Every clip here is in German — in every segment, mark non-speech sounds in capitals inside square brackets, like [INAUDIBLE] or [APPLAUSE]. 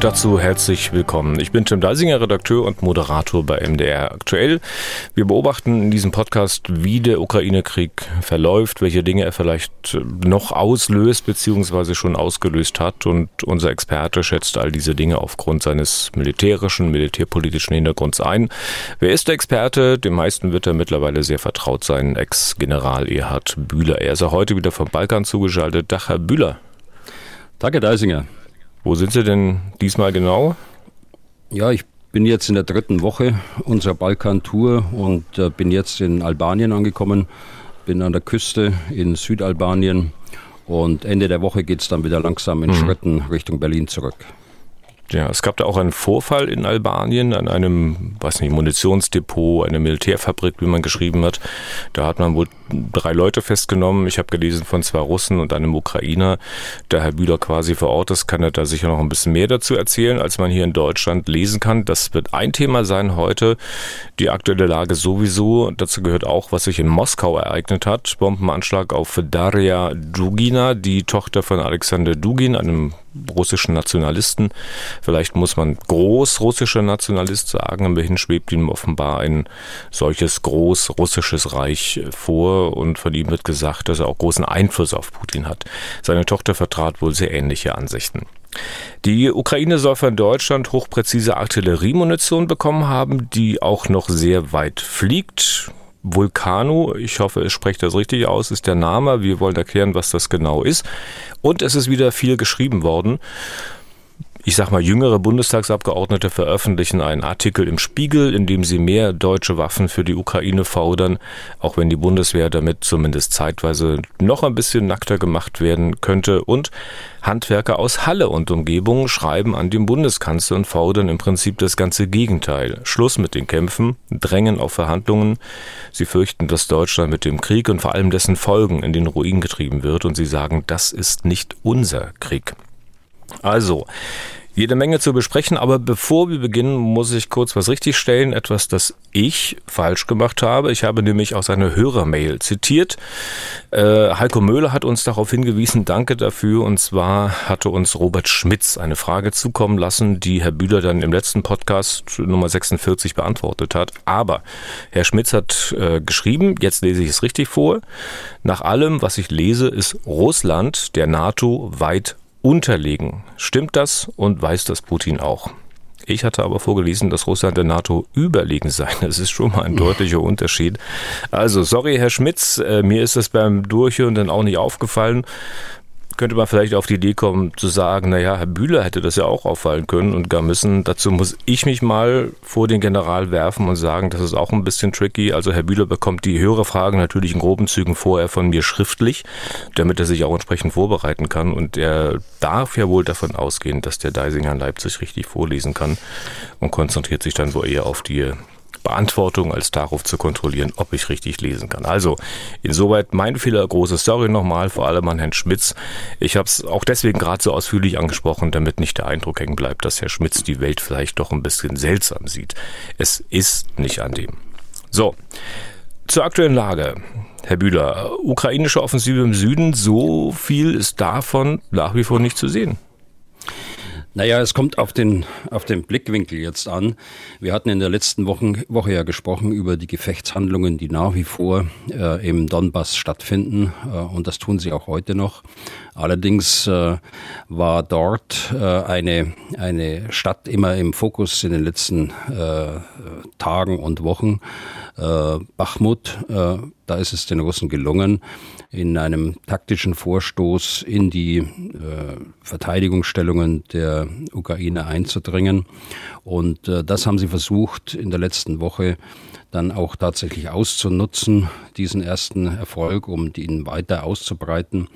Dazu herzlich willkommen. Ich bin Tim Deisinger, Redakteur und Moderator bei MDR aktuell. Wir beobachten in diesem Podcast, wie der Ukraine-Krieg verläuft, welche Dinge er vielleicht noch auslöst bzw. schon ausgelöst hat. Und unser Experte schätzt all diese Dinge aufgrund seines militärischen, militärpolitischen Hintergrunds ein. Wer ist der Experte? Den meisten wird er mittlerweile sehr vertraut sein. Ex-General Erhard Bühler. Er ist auch heute wieder vom Balkan zugeschaltet. Dach, Herr Bühler. Danke, Deisinger. Wo sind Sie denn diesmal genau? Ja, ich bin jetzt in der dritten Woche unserer Balkan-Tour und äh, bin jetzt in Albanien angekommen. Bin an der Küste in Südalbanien und Ende der Woche geht es dann wieder langsam in mhm. Schritten Richtung Berlin zurück. Ja, es gab da auch einen Vorfall in Albanien an einem, weiß nicht, Munitionsdepot, eine Militärfabrik, wie man geschrieben hat. Da hat man wohl drei Leute festgenommen. Ich habe gelesen von zwei Russen und einem Ukrainer. Da Herr Bühler quasi vor Ort ist, kann er da sicher noch ein bisschen mehr dazu erzählen, als man hier in Deutschland lesen kann. Das wird ein Thema sein heute. Die aktuelle Lage sowieso. Dazu gehört auch, was sich in Moskau ereignet hat. Bombenanschlag auf Daria Dugina, die Tochter von Alexander Dugin, einem russischen Nationalisten. Vielleicht muss man großrussischer Nationalist sagen. Immerhin schwebt ihm offenbar ein solches großrussisches Reich vor und von ihm wird gesagt, dass er auch großen Einfluss auf Putin hat. Seine Tochter vertrat wohl sehr ähnliche Ansichten. Die Ukraine soll von Deutschland hochpräzise Artilleriemunition bekommen haben, die auch noch sehr weit fliegt. Vulcano, ich hoffe, ich spreche das richtig aus, ist der Name. Wir wollen erklären, was das genau ist. Und es ist wieder viel geschrieben worden ich sag mal, jüngere Bundestagsabgeordnete veröffentlichen einen Artikel im Spiegel, in dem sie mehr deutsche Waffen für die Ukraine fordern, auch wenn die Bundeswehr damit zumindest zeitweise noch ein bisschen nackter gemacht werden könnte. Und Handwerker aus Halle und Umgebung schreiben an den Bundeskanzler und fordern im Prinzip das ganze Gegenteil. Schluss mit den Kämpfen, drängen auf Verhandlungen. Sie fürchten, dass Deutschland mit dem Krieg und vor allem dessen Folgen in den Ruin getrieben wird und sie sagen, das ist nicht unser Krieg. Also, jede Menge zu besprechen, aber bevor wir beginnen, muss ich kurz was richtigstellen, etwas, das ich falsch gemacht habe. Ich habe nämlich aus einer Hörermail zitiert. Äh, Heiko Möhler hat uns darauf hingewiesen, danke dafür. Und zwar hatte uns Robert Schmitz eine Frage zukommen lassen, die Herr Bühler dann im letzten Podcast Nummer 46 beantwortet hat. Aber Herr Schmitz hat äh, geschrieben, jetzt lese ich es richtig vor, nach allem, was ich lese, ist Russland der NATO weit unterlegen. Stimmt das und weiß das Putin auch? Ich hatte aber vorgelesen, dass Russland der NATO überlegen sei. [LAUGHS] Das ist schon mal ein deutlicher Unterschied. Also, sorry, Herr Schmitz, äh, mir ist das beim Durchhören dann auch nicht aufgefallen könnte man vielleicht auf die Idee kommen zu sagen, naja, Herr Bühler hätte das ja auch auffallen können und gar müssen. Dazu muss ich mich mal vor den General werfen und sagen, das ist auch ein bisschen tricky. Also Herr Bühler bekommt die höhere Frage natürlich in groben Zügen vorher von mir schriftlich, damit er sich auch entsprechend vorbereiten kann. Und er darf ja wohl davon ausgehen, dass der Deisinger in Leipzig richtig vorlesen kann und konzentriert sich dann wohl eher auf die Beantwortung als darauf zu kontrollieren, ob ich richtig lesen kann. Also insoweit mein Fehler, große Story nochmal, vor allem an Herrn Schmitz. Ich habe es auch deswegen gerade so ausführlich angesprochen, damit nicht der Eindruck hängen bleibt, dass Herr Schmitz die Welt vielleicht doch ein bisschen seltsam sieht. Es ist nicht an dem. So, zur aktuellen Lage. Herr Bühler, ukrainische Offensive im Süden, so viel ist davon nach wie vor nicht zu sehen. Naja, es kommt auf den, auf den Blickwinkel jetzt an. Wir hatten in der letzten Woche, Woche ja gesprochen über die Gefechtshandlungen, die nach wie vor äh, im Donbass stattfinden. Äh, und das tun sie auch heute noch. Allerdings äh, war dort äh, eine, eine Stadt immer im Fokus in den letzten äh, Tagen und Wochen. Äh, Bachmut, da ist es den Russen gelungen, in einem taktischen Vorstoß in die Verteidigungsstellungen der Ukraine einzudringen. Und äh, das haben sie versucht in der letzten Woche dann auch tatsächlich auszunutzen, diesen ersten Erfolg, um ihn weiter auszubreiten.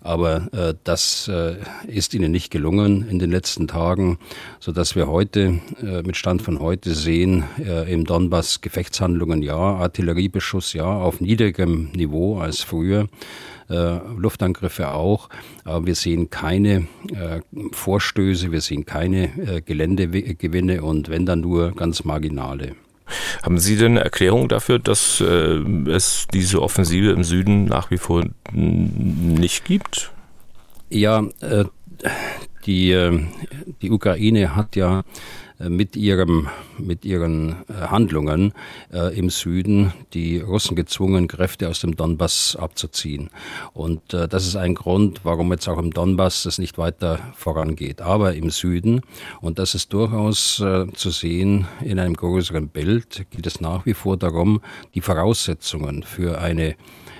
Aber äh, das äh, ist ihnen nicht gelungen in den letzten Tagen, so dass wir heute äh, mit Stand von heute sehen, äh, im Donbass Gefechtshandlungen ja, Artilleriebeschuss ja, auf niedrigem Niveau als früher. Äh, Luftangriffe auch, aber wir sehen keine äh, Vorstöße, wir sehen keine äh, Geländegewinne und wenn dann nur ganz marginale. Haben Sie denn eine Erklärung dafür, dass äh, es diese Offensive im Süden nach wie vor nicht gibt? Ja, äh, die, die Ukraine hat ja mit, ihrem, mit ihren äh, Handlungen äh, im Süden die Russen gezwungen, Kräfte aus dem Donbass abzuziehen. Und äh, das ist ein Grund, warum jetzt auch im Donbass das nicht weiter vorangeht. Aber im Süden, und das ist durchaus äh, zu sehen in einem größeren Bild, geht es nach wie vor darum, die Voraussetzungen für eine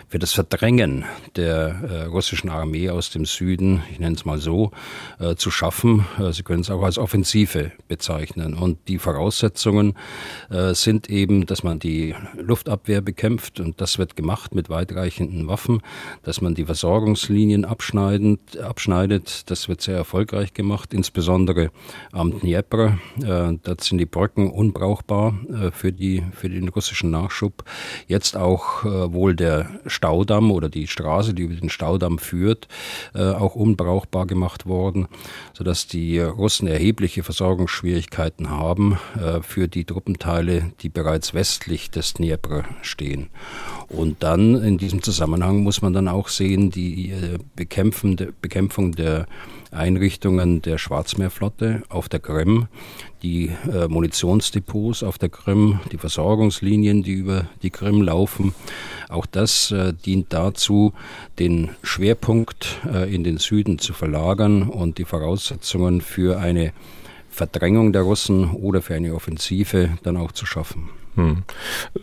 für das Verdrängen der äh, russischen Armee aus dem Süden, ich nenne es mal so, äh, zu schaffen. Äh, Sie können es auch als Offensive bezeichnen. Und die Voraussetzungen äh, sind eben, dass man die Luftabwehr bekämpft und das wird gemacht mit weitreichenden Waffen, dass man die Versorgungslinien abschneidend, abschneidet. Das wird sehr erfolgreich gemacht, insbesondere am Dnieper. Äh, dort sind die Brücken unbrauchbar äh, für, die, für den russischen Nachschub. Jetzt auch wohl der Staudamm oder die Straße, die über den Staudamm führt, äh, auch unbrauchbar gemacht worden, sodass die Russen erhebliche Versorgungsschwierigkeiten haben äh, für die Truppenteile, die bereits westlich des Dnieper stehen. Und dann in diesem Zusammenhang muss man dann auch sehen, die äh, Bekämpfung der Einrichtungen der Schwarzmeerflotte auf der Krim, die äh, Munitionsdepots auf der Krim, die Versorgungslinien, die über die Krim laufen. Auch das äh, dient dazu, den Schwerpunkt äh, in den Süden zu verlagern und die Voraussetzungen für eine Verdrängung der Russen oder für eine Offensive dann auch zu schaffen. Hm.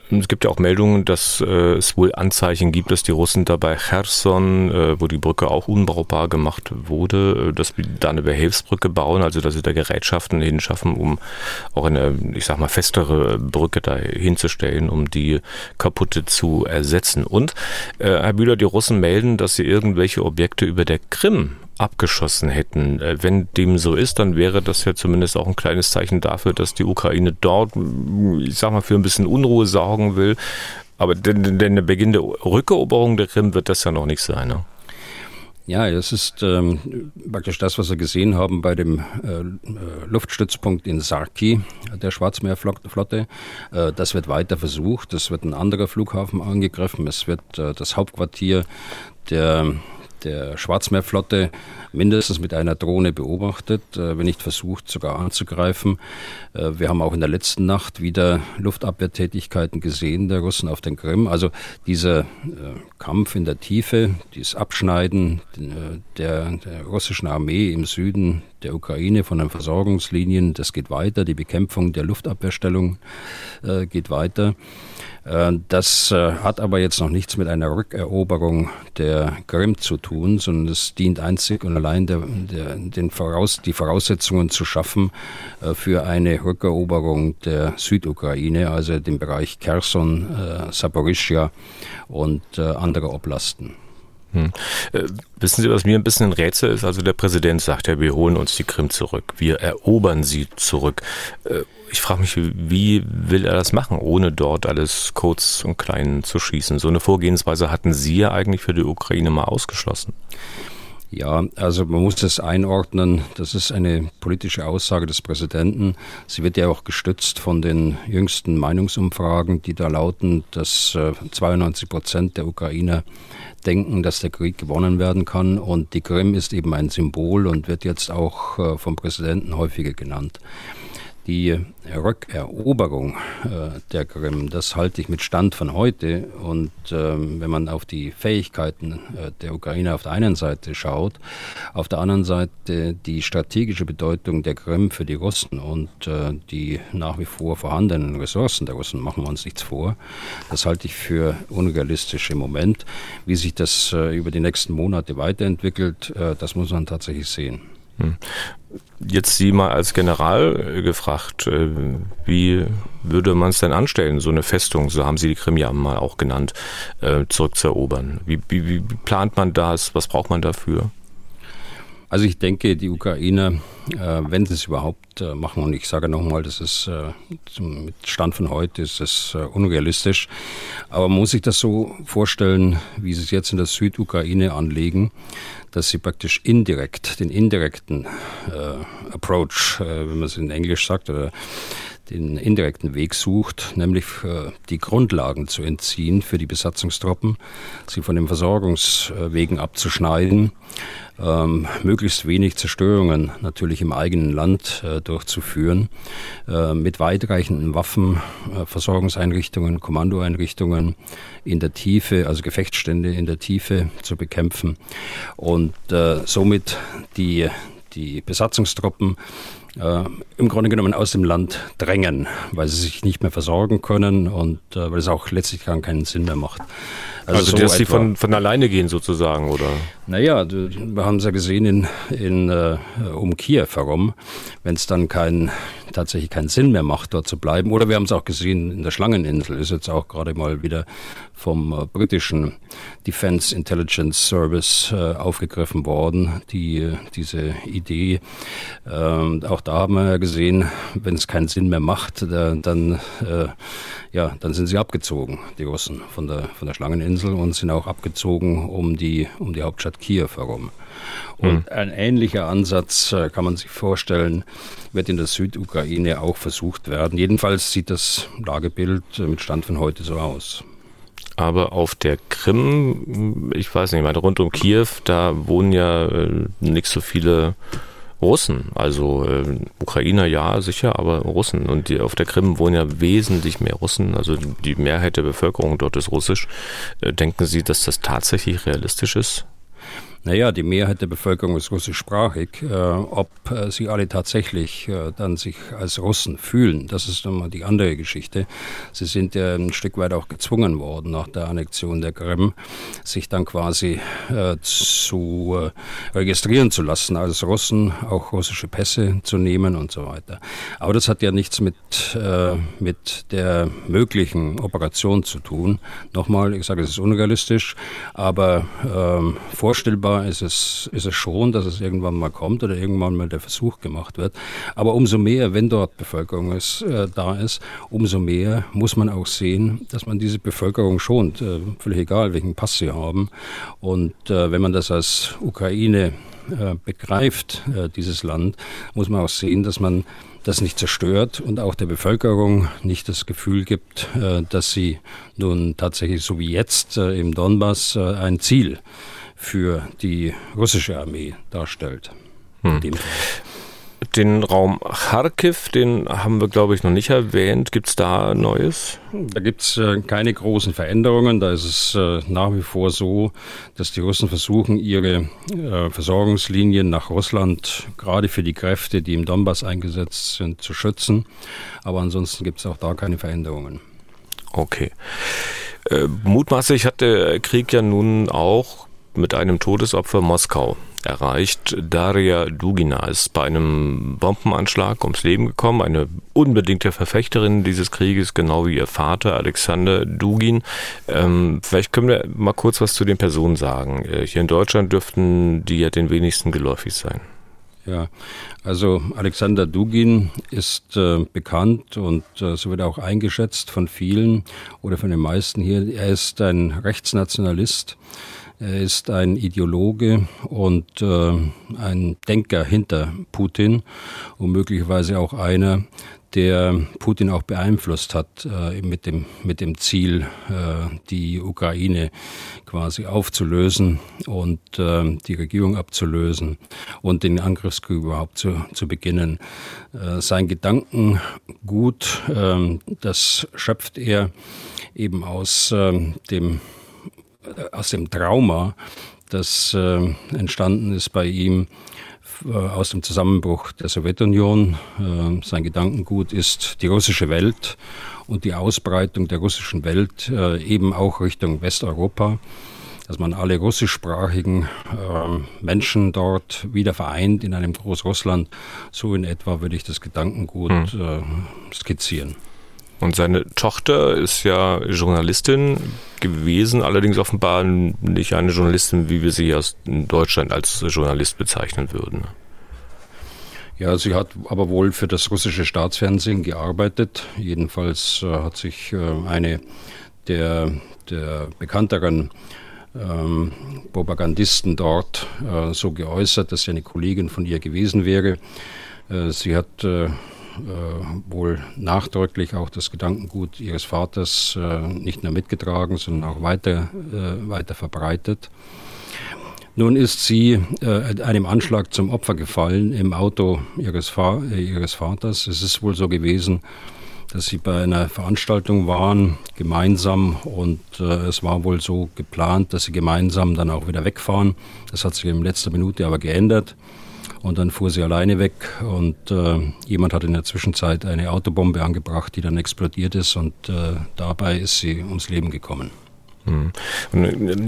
Es gibt ja auch Meldungen, dass äh, es wohl Anzeichen gibt, dass die Russen dabei Cherson, äh, wo die Brücke auch unbrauchbar gemacht wurde, äh, dass wir da eine Behelfsbrücke bauen, also dass sie da Gerätschaften hinschaffen, um auch eine, ich sag mal, festere Brücke da hinzustellen, um die kaputte zu ersetzen. Und, äh, Herr Bühler, die Russen melden, dass sie irgendwelche Objekte über der Krim abgeschossen hätten. Äh, wenn dem so ist, dann wäre das ja zumindest auch ein kleines Zeichen dafür, dass die Ukraine dort, ich sag mal, für ein bisschen Unruhe sorgen will. Aber denn, denn der Beginn der Rückeroberung der Krim wird das ja noch nicht sein. Ne? Ja, das ist ähm, praktisch das, was wir gesehen haben bei dem äh, Luftstützpunkt in Sarki der Schwarzmeerflotte. Äh, das wird weiter versucht. Es wird ein anderer Flughafen angegriffen. Es wird äh, das Hauptquartier der der Schwarzmeerflotte mindestens mit einer Drohne beobachtet, äh, wenn nicht versucht, sogar anzugreifen. Äh, wir haben auch in der letzten Nacht wieder Luftabwehrtätigkeiten gesehen der Russen auf den Krim. Also dieser äh, Kampf in der Tiefe, dieses Abschneiden der, der russischen Armee im Süden der Ukraine von den Versorgungslinien, das geht weiter. Die Bekämpfung der Luftabwehrstellung geht weiter. Äh, das äh, hat aber jetzt noch nichts mit einer Rückeroberung der Krim zu tun, sondern es dient einzig und allein der, der, den Voraus, die Voraussetzungen zu schaffen äh, für eine Rückeroberung der Südukraine, also den Bereich Kherson, Saporischia und andere Oblasten. Hm. Äh, wissen Sie, was mir ein bisschen ein Rätsel ist? Also der Präsident sagt ja, wir holen uns die Krim zurück, wir erobern sie zurück. Äh, ich frage mich, wie will er das machen, ohne dort alles kurz und klein zu schießen? So eine Vorgehensweise hatten Sie ja eigentlich für die Ukraine mal ausgeschlossen. Ja, also man muss das einordnen. Das ist eine politische Aussage des Präsidenten. Sie wird ja auch gestützt von den jüngsten Meinungsumfragen, die da lauten, dass 92 äh, Prozent der Ukrainer denken, dass der Krieg gewonnen werden kann. Und die Krim ist eben ein Symbol und wird jetzt auch äh, vom Präsidenten häufiger genannt. Die Rückeroberung äh, der Krim, das halte ich mit Stand von heute. Und ähm, wenn man auf die Fähigkeiten äh, der Ukraine auf der einen Seite schaut, auf der anderen Seite die strategische Bedeutung der Krim für die Russen und äh, die nach wie vor vorhandenen Ressourcen der Russen, machen wir uns nichts vor. Das halte ich für unrealistisch im Moment. Wie sich das äh, über die nächsten Monate weiterentwickelt, äh, das muss man tatsächlich sehen. Hm. Jetzt Sie mal als General äh, gefragt, äh, wie würde man es denn anstellen, so eine Festung, so haben Sie die Krim ja mal auch genannt, äh, zurückzuerobern? Wie, wie, wie plant man das? Was braucht man dafür? Also ich denke, die Ukrainer, wenn sie es überhaupt machen, und ich sage nochmal, das ist mit Stand von heute ist es unrealistisch, aber man muss sich das so vorstellen, wie sie es jetzt in der Südukraine anlegen, dass sie praktisch indirekt, den indirekten äh, Approach, äh, wenn man es in Englisch sagt, oder den indirekten Weg sucht, nämlich die Grundlagen zu entziehen für die Besatzungstruppen, sie von den Versorgungswegen abzuschneiden, ähm, möglichst wenig Zerstörungen natürlich im eigenen Land äh, durchzuführen, äh, mit weitreichenden Waffen, äh, Versorgungseinrichtungen, Kommandoeinrichtungen in der Tiefe, also Gefechtsstände in der Tiefe zu bekämpfen. Und äh, somit die, die Besatzungstruppen äh, im Grunde genommen aus dem Land drängen, weil sie sich nicht mehr versorgen können und äh, weil es auch letztlich gar keinen Sinn mehr macht. Also, also so dass sie von, von alleine gehen sozusagen, oder? Naja, wir haben es ja gesehen in, in, uh, um Kiew herum, wenn es dann kein, tatsächlich keinen Sinn mehr macht, dort zu bleiben. Oder wir haben es auch gesehen in der Schlangeninsel, ist jetzt auch gerade mal wieder vom uh, britischen Defense Intelligence Service uh, aufgegriffen worden, die, diese Idee. Ähm, auch da haben wir ja gesehen, wenn es keinen Sinn mehr macht, dann, ja, dann sind sie abgezogen, die Russen, von der, von der Schlangeninsel und sind auch abgezogen um die, um die Hauptstadt Kiew herum. Und mhm. ein ähnlicher Ansatz äh, kann man sich vorstellen, wird in der Südukraine auch versucht werden. Jedenfalls sieht das Lagebild mit Stand von heute so aus. Aber auf der Krim, ich weiß nicht, meine rund um Kiew, da wohnen ja äh, nicht so viele Russen, also äh, Ukrainer ja sicher, aber Russen. Und die, auf der Krim wohnen ja wesentlich mehr Russen, also die Mehrheit der Bevölkerung dort ist russisch. Äh, denken Sie, dass das tatsächlich realistisch ist? Naja, die Mehrheit der Bevölkerung ist russischsprachig. Äh, ob äh, sie alle tatsächlich äh, dann sich als Russen fühlen, das ist nochmal die andere Geschichte. Sie sind ja ein Stück weit auch gezwungen worden nach der Annexion der Krim, sich dann quasi äh, zu äh, registrieren zu lassen als Russen, auch russische Pässe zu nehmen und so weiter. Aber das hat ja nichts mit, äh, mit der möglichen Operation zu tun. Nochmal, ich sage, es ist unrealistisch, aber ähm, vorstellbar absehbar ist es, ist es schon, dass es irgendwann mal kommt oder irgendwann mal der Versuch gemacht wird. Aber umso mehr, wenn dort Bevölkerung ist, äh, da ist, umso mehr muss man auch sehen, dass man diese Bevölkerung schont. Äh, völlig egal, welchen Pass sie haben. Und äh, wenn man das als Ukraine äh, begreift, äh, dieses Land, muss man auch sehen, dass man das nicht zerstört und auch der Bevölkerung nicht das Gefühl gibt, äh, dass sie nun tatsächlich so wie jetzt im Donbass ein Ziel für die russische Armee darstellt. Hm. Den Raum Kharkiv, den haben wir, glaube ich, noch nicht erwähnt. Gibt es da Neues? Da gibt es äh, keine großen Veränderungen. Da ist es äh, nach wie vor so, dass die Russen versuchen, ihre äh, Versorgungslinien nach Russland, gerade für die Kräfte, die im Donbass eingesetzt sind, zu schützen. Aber ansonsten gibt es auch da keine Veränderungen. Okay. Äh, mutmaßlich hat der Krieg ja nun auch mit einem Todesopfer Moskau erreicht. Daria Dugina ist bei einem Bombenanschlag ums Leben gekommen, eine unbedingte Verfechterin dieses Krieges, genau wie ihr Vater Alexander Dugin. Ähm, vielleicht können wir mal kurz was zu den Personen sagen. Äh, hier in Deutschland dürften die ja den wenigsten geläufig sein. Ja, also Alexander Dugin ist äh, bekannt und äh, so wird er auch eingeschätzt von vielen oder von den meisten hier. Er ist ein Rechtsnationalist er ist ein Ideologe und äh, ein Denker hinter Putin und möglicherweise auch einer, der Putin auch beeinflusst hat äh, mit, dem, mit dem Ziel, äh, die Ukraine quasi aufzulösen und äh, die Regierung abzulösen und den Angriffskrieg überhaupt zu, zu beginnen. Äh, sein Gedankengut, äh, das schöpft er eben aus äh, dem aus dem Trauma, das äh, entstanden ist bei ihm äh, aus dem Zusammenbruch der Sowjetunion. Äh, sein Gedankengut ist die russische Welt und die Ausbreitung der russischen Welt äh, eben auch Richtung Westeuropa dass man alle russischsprachigen äh, Menschen dort wieder vereint in einem Großrussland. So in etwa würde ich das Gedankengut hm. äh, skizzieren. Und seine Tochter ist ja Journalistin gewesen, allerdings offenbar nicht eine Journalistin, wie wir sie aus Deutschland als Journalist bezeichnen würden. Ja, sie hat aber wohl für das russische Staatsfernsehen gearbeitet. Jedenfalls äh, hat sich äh, eine der, der bekannteren ähm, Propagandisten dort äh, so geäußert, dass sie eine Kollegin von ihr gewesen wäre. Äh, sie hat äh, wohl nachdrücklich auch das Gedankengut ihres Vaters äh, nicht nur mitgetragen, sondern auch weiter, äh, weiter verbreitet. Nun ist sie äh, einem Anschlag zum Opfer gefallen im Auto ihres, Fa ihres Vaters. Es ist wohl so gewesen, dass sie bei einer Veranstaltung waren, gemeinsam, und äh, es war wohl so geplant, dass sie gemeinsam dann auch wieder wegfahren. Das hat sich in letzter Minute aber geändert. Und dann fuhr sie alleine weg und äh, jemand hat in der Zwischenzeit eine Autobombe angebracht, die dann explodiert ist und äh, dabei ist sie ums Leben gekommen. Hm.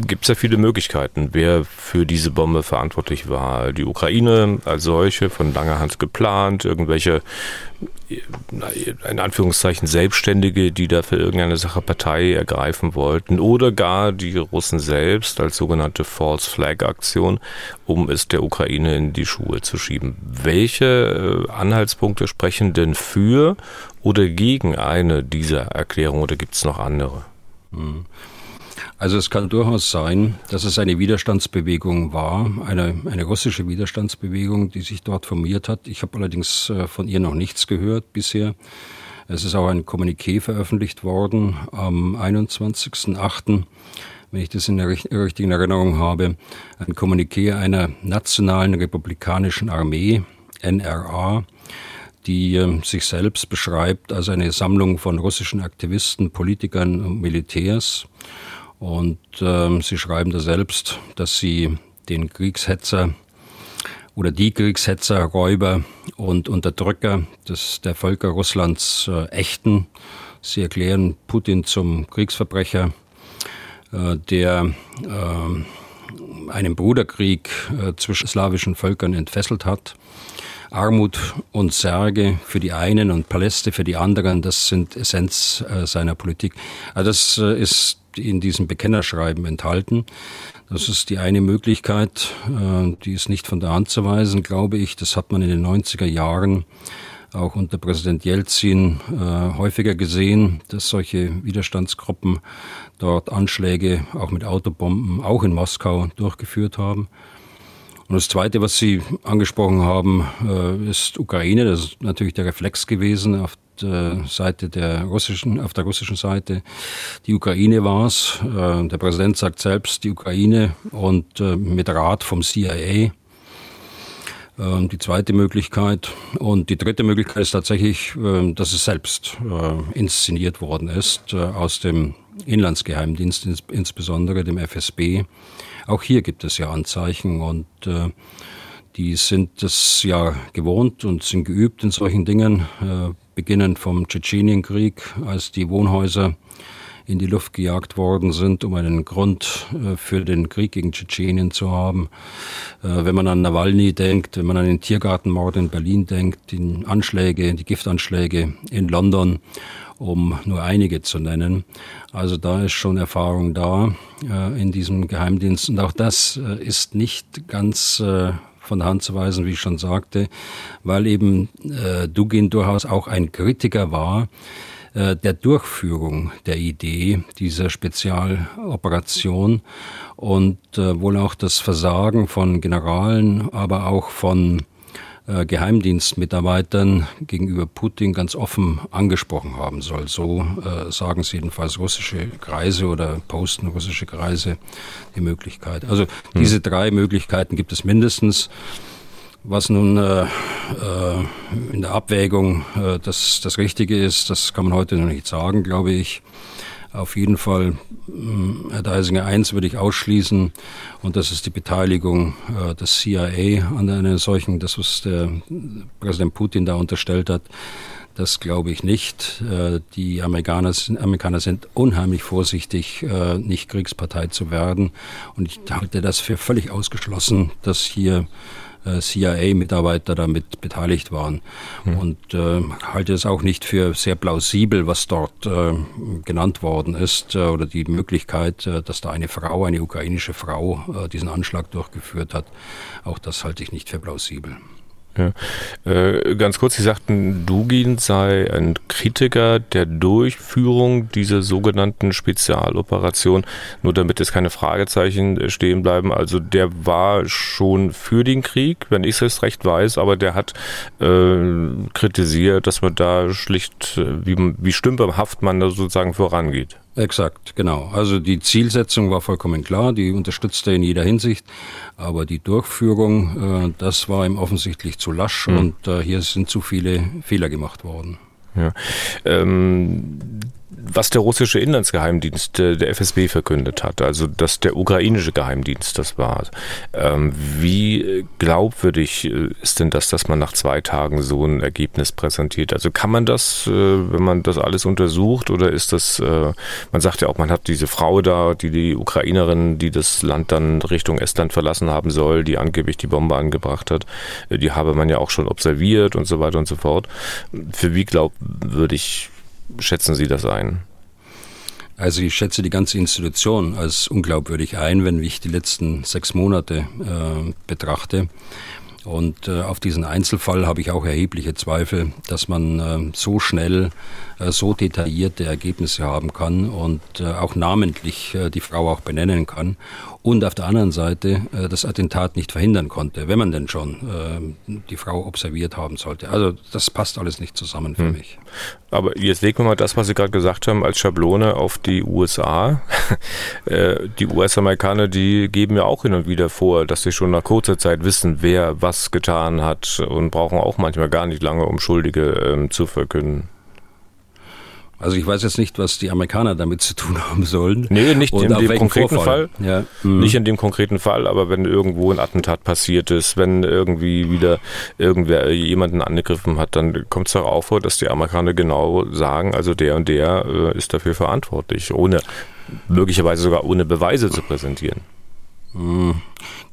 Gibt es ja viele Möglichkeiten, wer für diese Bombe verantwortlich war. Die Ukraine als solche, von langer Hand geplant, irgendwelche, in Anführungszeichen, Selbstständige, die da für irgendeine Sache Partei ergreifen wollten, oder gar die Russen selbst als sogenannte False Flag Aktion, um es der Ukraine in die Schuhe zu schieben. Welche äh, Anhaltspunkte sprechen denn für oder gegen eine dieser Erklärungen oder gibt es noch andere? Hm. Also es kann durchaus sein, dass es eine Widerstandsbewegung war, eine, eine russische Widerstandsbewegung, die sich dort formiert hat. Ich habe allerdings äh, von ihr noch nichts gehört bisher. Es ist auch ein Kommuniqué veröffentlicht worden am 21.08., wenn ich das in der richtigen Erinnerung habe, ein Kommuniqué einer nationalen republikanischen Armee, NRA, die äh, sich selbst beschreibt als eine Sammlung von russischen Aktivisten, Politikern und Militärs. Und ähm, sie schreiben da selbst, dass sie den Kriegshetzer oder die Kriegshetzer, Räuber und Unterdrücker des, der Völker Russlands äh, ächten. Sie erklären Putin zum Kriegsverbrecher, äh, der äh, einen Bruderkrieg äh, zwischen slawischen Völkern entfesselt hat. Armut und Särge für die einen und Paläste für die anderen, das sind Essenz äh, seiner Politik. Also das äh, ist in diesem Bekennerschreiben enthalten. Das ist die eine Möglichkeit, äh, die ist nicht von der Hand zu weisen, glaube ich. Das hat man in den 90er Jahren auch unter Präsident Jelzin äh, häufiger gesehen, dass solche Widerstandsgruppen dort Anschläge auch mit Autobomben, auch in Moskau, durchgeführt haben. Und das Zweite, was Sie angesprochen haben, äh, ist Ukraine. Das ist natürlich der Reflex gewesen auf Seite der russischen, auf der russischen Seite. Die Ukraine war es. Äh, der Präsident sagt selbst die Ukraine und äh, mit Rat vom CIA. Die zweite Möglichkeit und die dritte Möglichkeit ist tatsächlich, dass es selbst inszeniert worden ist aus dem Inlandsgeheimdienst, insbesondere dem FSB auch hier gibt es ja Anzeichen und äh, die sind es ja gewohnt und sind geübt in solchen Dingen, äh, beginnend vom Tschetschenienkrieg, als die Wohnhäuser in die Luft gejagt worden sind, um einen Grund äh, für den Krieg gegen Tschetschenien zu haben. Äh, wenn man an Nawalny denkt, wenn man an den Tiergartenmord in Berlin denkt, die Anschläge, die Giftanschläge in London um nur einige zu nennen. Also da ist schon Erfahrung da äh, in diesem Geheimdienst. Und auch das ist nicht ganz von der Hand zu weisen, wie ich schon sagte, weil eben äh, Dugin durchaus auch ein Kritiker war äh, der Durchführung der Idee dieser Spezialoperation und äh, wohl auch das Versagen von Generalen, aber auch von äh, Geheimdienstmitarbeitern gegenüber Putin ganz offen angesprochen haben soll. So äh, sagen es jedenfalls russische Kreise oder posten russische Kreise die Möglichkeit. Also hm. diese drei Möglichkeiten gibt es mindestens. Was nun äh, äh, in der Abwägung äh, das, das Richtige ist, das kann man heute noch nicht sagen, glaube ich. Auf jeden Fall, hm, Herr Deisinger, eins würde ich ausschließen, und das ist die Beteiligung äh, des CIA an einer solchen, das was der Präsident Putin da unterstellt hat. Das glaube ich nicht. Äh, die Amerikaner, Amerikaner sind unheimlich vorsichtig, äh, nicht Kriegspartei zu werden. Und ich halte das für völlig ausgeschlossen, dass hier CIA-Mitarbeiter damit beteiligt waren. Hm. Und äh, halte es auch nicht für sehr plausibel, was dort äh, genannt worden ist, äh, oder die Möglichkeit, äh, dass da eine Frau, eine ukrainische Frau, äh, diesen Anschlag durchgeführt hat. Auch das halte ich nicht für plausibel. Ja. Äh, ganz kurz, Sie sagten, Dugin sei ein Kritiker der Durchführung dieser sogenannten Spezialoperation, nur damit es keine Fragezeichen stehen bleiben. Also der war schon für den Krieg, wenn ich es recht weiß, aber der hat äh, kritisiert, dass man da schlicht, äh, wie, wie stümperhaft man da sozusagen vorangeht. Exakt, genau. Also die Zielsetzung war vollkommen klar, die unterstützte in jeder Hinsicht, aber die Durchführung, äh, das war ihm offensichtlich zu lasch mhm. und äh, hier sind zu viele Fehler gemacht worden. Ja. Ähm, was der russische Inlandsgeheimdienst äh, der FSB verkündet hat, also dass der ukrainische Geheimdienst das war. Ähm, wie glaubwürdig äh, ist denn das, dass man nach zwei Tagen so ein Ergebnis präsentiert? Also kann man das, äh, wenn man das alles untersucht, oder ist das, man sagt ja auch, man hat diese Frau da, die die Ukrainerin, die das Land dann Richtung Estland verlassen haben soll, die angeblich die Bombe angebracht hat, die habe man ja auch schon observiert und so weiter und so fort. Für wie glaubwürdig schätzen Sie das ein? Also ich schätze die ganze Institution als unglaubwürdig ein, wenn ich die letzten sechs Monate äh, betrachte. Und äh, auf diesen Einzelfall habe ich auch erhebliche Zweifel, dass man äh, so schnell äh, so detaillierte Ergebnisse haben kann und äh, auch namentlich äh, die Frau auch benennen kann und auf der anderen Seite äh, das Attentat nicht verhindern konnte, wenn man denn schon die Frau observiert haben sollte. Also das passt alles nicht zusammen für hm. mich. Aber jetzt legen wir mal das, was Sie gerade gesagt haben, als Schablone auf die USA. [LAUGHS] die US-Amerikaner, die geben ja auch hin und wieder vor, dass sie schon nach kurzer Zeit wissen, wer was getan hat und brauchen auch manchmal gar nicht lange, um Schuldige ähm, zu verkünden. Also ich weiß jetzt nicht, was die Amerikaner damit zu tun [LAUGHS] haben sollen. Nee, nicht in dem konkreten Vorfall. Fall. Ja. Mhm. Nicht in dem konkreten Fall, aber wenn irgendwo ein Attentat passiert ist, wenn irgendwie wieder irgendwer jemanden angegriffen hat, dann kommt es doch auch vor, dass die Amerikaner genau sagen, also der und der äh, ist dafür verantwortlich, ohne möglicherweise sogar ohne Beweise zu präsentieren. Mhm.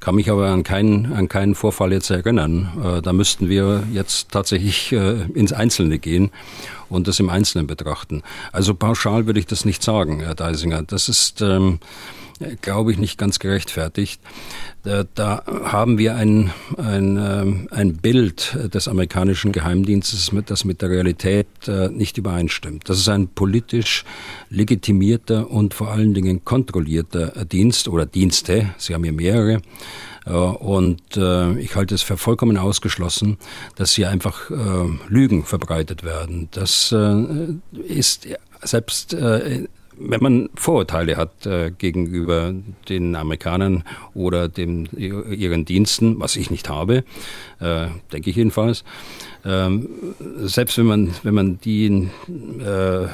Kann mich aber an keinen, an keinen Vorfall jetzt erinnern. Äh, da müssten wir jetzt tatsächlich äh, ins Einzelne gehen und das im Einzelnen betrachten. Also pauschal würde ich das nicht sagen, Herr Deisinger. Das ist, ähm, glaube ich, nicht ganz gerechtfertigt. Da, haben wir ein, ein, ähm, ein Bild des amerikanischen Geheimdienstes, das mit der Realität äh, nicht übereinstimmt. Das ist ein politisch legitimierter und vor allen Dingen kontrollierter Dienst oder Dienste. Sie haben hier mehrere und äh, ich halte es für vollkommen ausgeschlossen, dass hier einfach äh, Lügen verbreitet werden. Das äh, ist selbst wenn man Vorurteile hat äh, gegenüber den Amerikanern oder dem, ihren Diensten, was ich nicht habe, äh, denke ich jedenfalls, ähm, selbst wenn man, wenn man die, äh,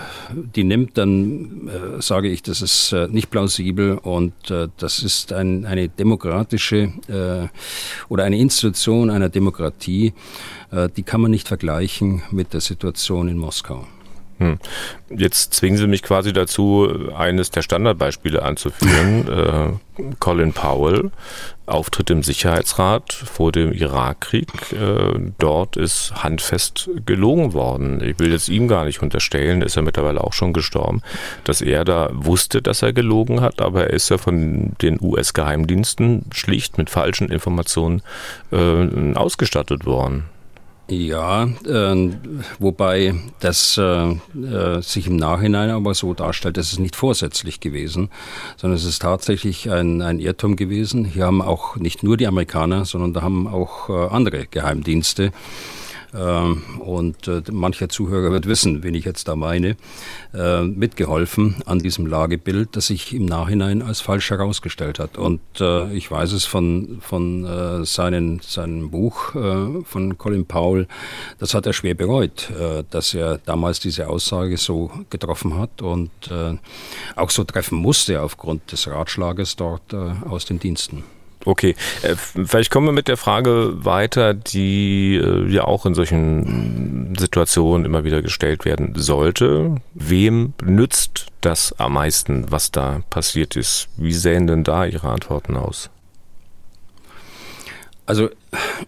die nimmt, dann äh, sage ich, das ist äh, nicht plausibel und äh, das ist ein, eine demokratische oder eine Institution einer Demokratie, die kann man nicht vergleichen mit der Situation in Moskau. Hm. Jetzt zwingen Sie mich quasi dazu, eines der Standardbeispiele anzuführen. [LAUGHS] äh, Colin Powell, Auftritt im Sicherheitsrat vor dem Irakkrieg. Äh, dort ist handfest gelogen worden. Ich will jetzt ihm gar nicht unterstellen, ist er mittlerweile auch schon gestorben, dass er da wusste, dass er gelogen hat, aber er ist ja von den US-Geheimdiensten schlicht mit falschen Informationen äh, ausgestattet worden. Ja, äh, wobei das äh, äh, sich im Nachhinein aber so darstellt, dass es nicht vorsätzlich gewesen, sondern es ist tatsächlich ein, ein Irrtum gewesen. Hier haben auch nicht nur die Amerikaner, sondern da haben auch äh, andere Geheimdienste und äh, mancher Zuhörer wird wissen, wen ich jetzt da meine, äh, mitgeholfen an diesem Lagebild, das sich im Nachhinein als falsch herausgestellt hat. Und äh, ich weiß es von, von seinen, seinem Buch von Colin Powell, das hat er schwer bereut, dass er damals diese Aussage so getroffen hat und auch so treffen musste aufgrund des Ratschlages dort aus den Diensten. Okay, äh, vielleicht kommen wir mit der Frage weiter, die äh, ja auch in solchen Situationen immer wieder gestellt werden sollte. Wem nützt das am meisten, was da passiert ist? Wie sähen denn da Ihre Antworten aus? Also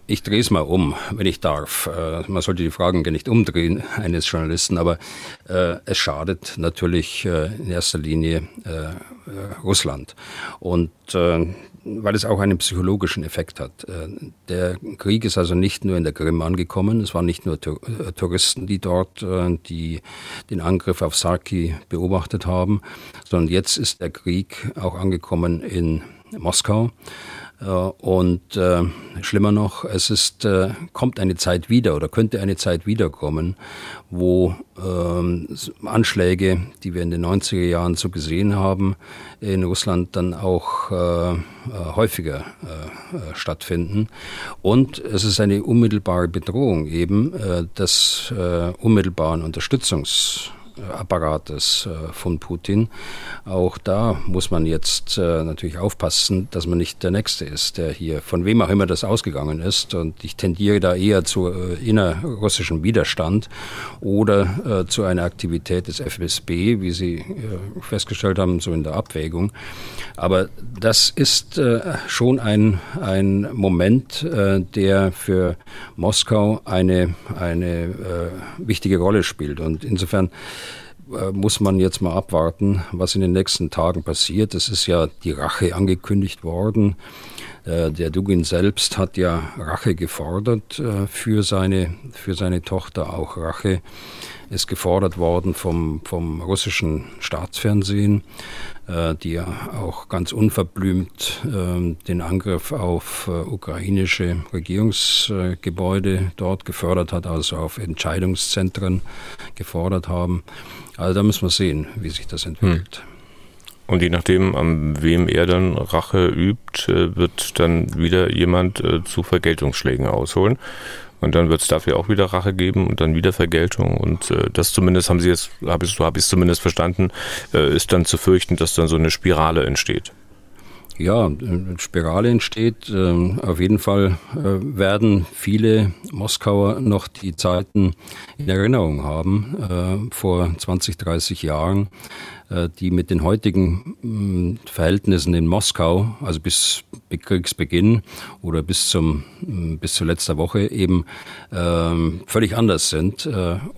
ich drehe es mal um, wenn ich darf. Äh, man sollte die Fragen gar nicht umdrehen eines Journalisten, aber es schadet natürlich in erster Linie Russland. Und weil es auch einen psychologischen Effekt hat. Äh, der Krieg ist also nicht nur in der Krim angekommen, es waren nicht nur äh, Touristen, die dort äh, die, den Angriff auf Sarki beobachtet haben, sondern jetzt ist der Krieg auch angekommen in Moskau. Äh, und äh, schlimmer noch, es ist, äh, kommt eine Zeit wieder oder könnte eine Zeit wiederkommen, wo ähm, Anschläge, die wir in den 90er Jahren so gesehen haben, in Russland dann auch äh, äh häufiger äh, stattfinden. Und es ist eine unmittelbare Bedrohung eben des unmittelbaren Unterstützungs Apparates äh, von Putin. Auch da muss man jetzt äh, natürlich aufpassen, dass man nicht der Nächste ist, der hier, von wem auch immer das ausgegangen ist. Und ich tendiere da eher zu äh, innerrussischem Widerstand oder zu einer Aktivität des FSB, wie Sie festgestellt haben, so in der Abwägung. Aber das ist schon ein, ein Moment, der für Moskau eine, eine wichtige Rolle spielt. Und insofern muss man jetzt mal abwarten, was in den nächsten Tagen passiert. Es ist ja die Rache angekündigt worden. Äh, der Dugin selbst hat ja Rache gefordert äh, für seine, für seine Tochter, auch Rache ist gefordert worden vom, vom russischen Staatsfernsehen, die ja auch ganz unverblümt den Angriff auf ukrainische Regierungsgebäude dort gefördert hat, also auf Entscheidungszentren gefordert haben. Also da müssen wir sehen, wie sich das entwickelt. Hm. Und je nachdem, an wem er dann Rache übt, äh, wird dann wieder jemand äh, zu Vergeltungsschlägen ausholen. Und dann wird es dafür auch wieder Rache geben und dann wieder Vergeltung. Und äh, das zumindest haben Sie jetzt, hab habe ich es zumindest verstanden, äh, ist dann zu fürchten, dass dann so eine Spirale entsteht. Ja, eine Spirale entsteht. Ähm, auf jeden Fall äh, werden viele Moskauer noch die Zeiten in Erinnerung haben, äh, vor 20, 30 Jahren, äh, die mit den heutigen mm, Verhältnissen in Moskau, also bis Kriegsbeginn oder bis zum mm, bis zu letzter Woche eben ähm, völlig anders sind.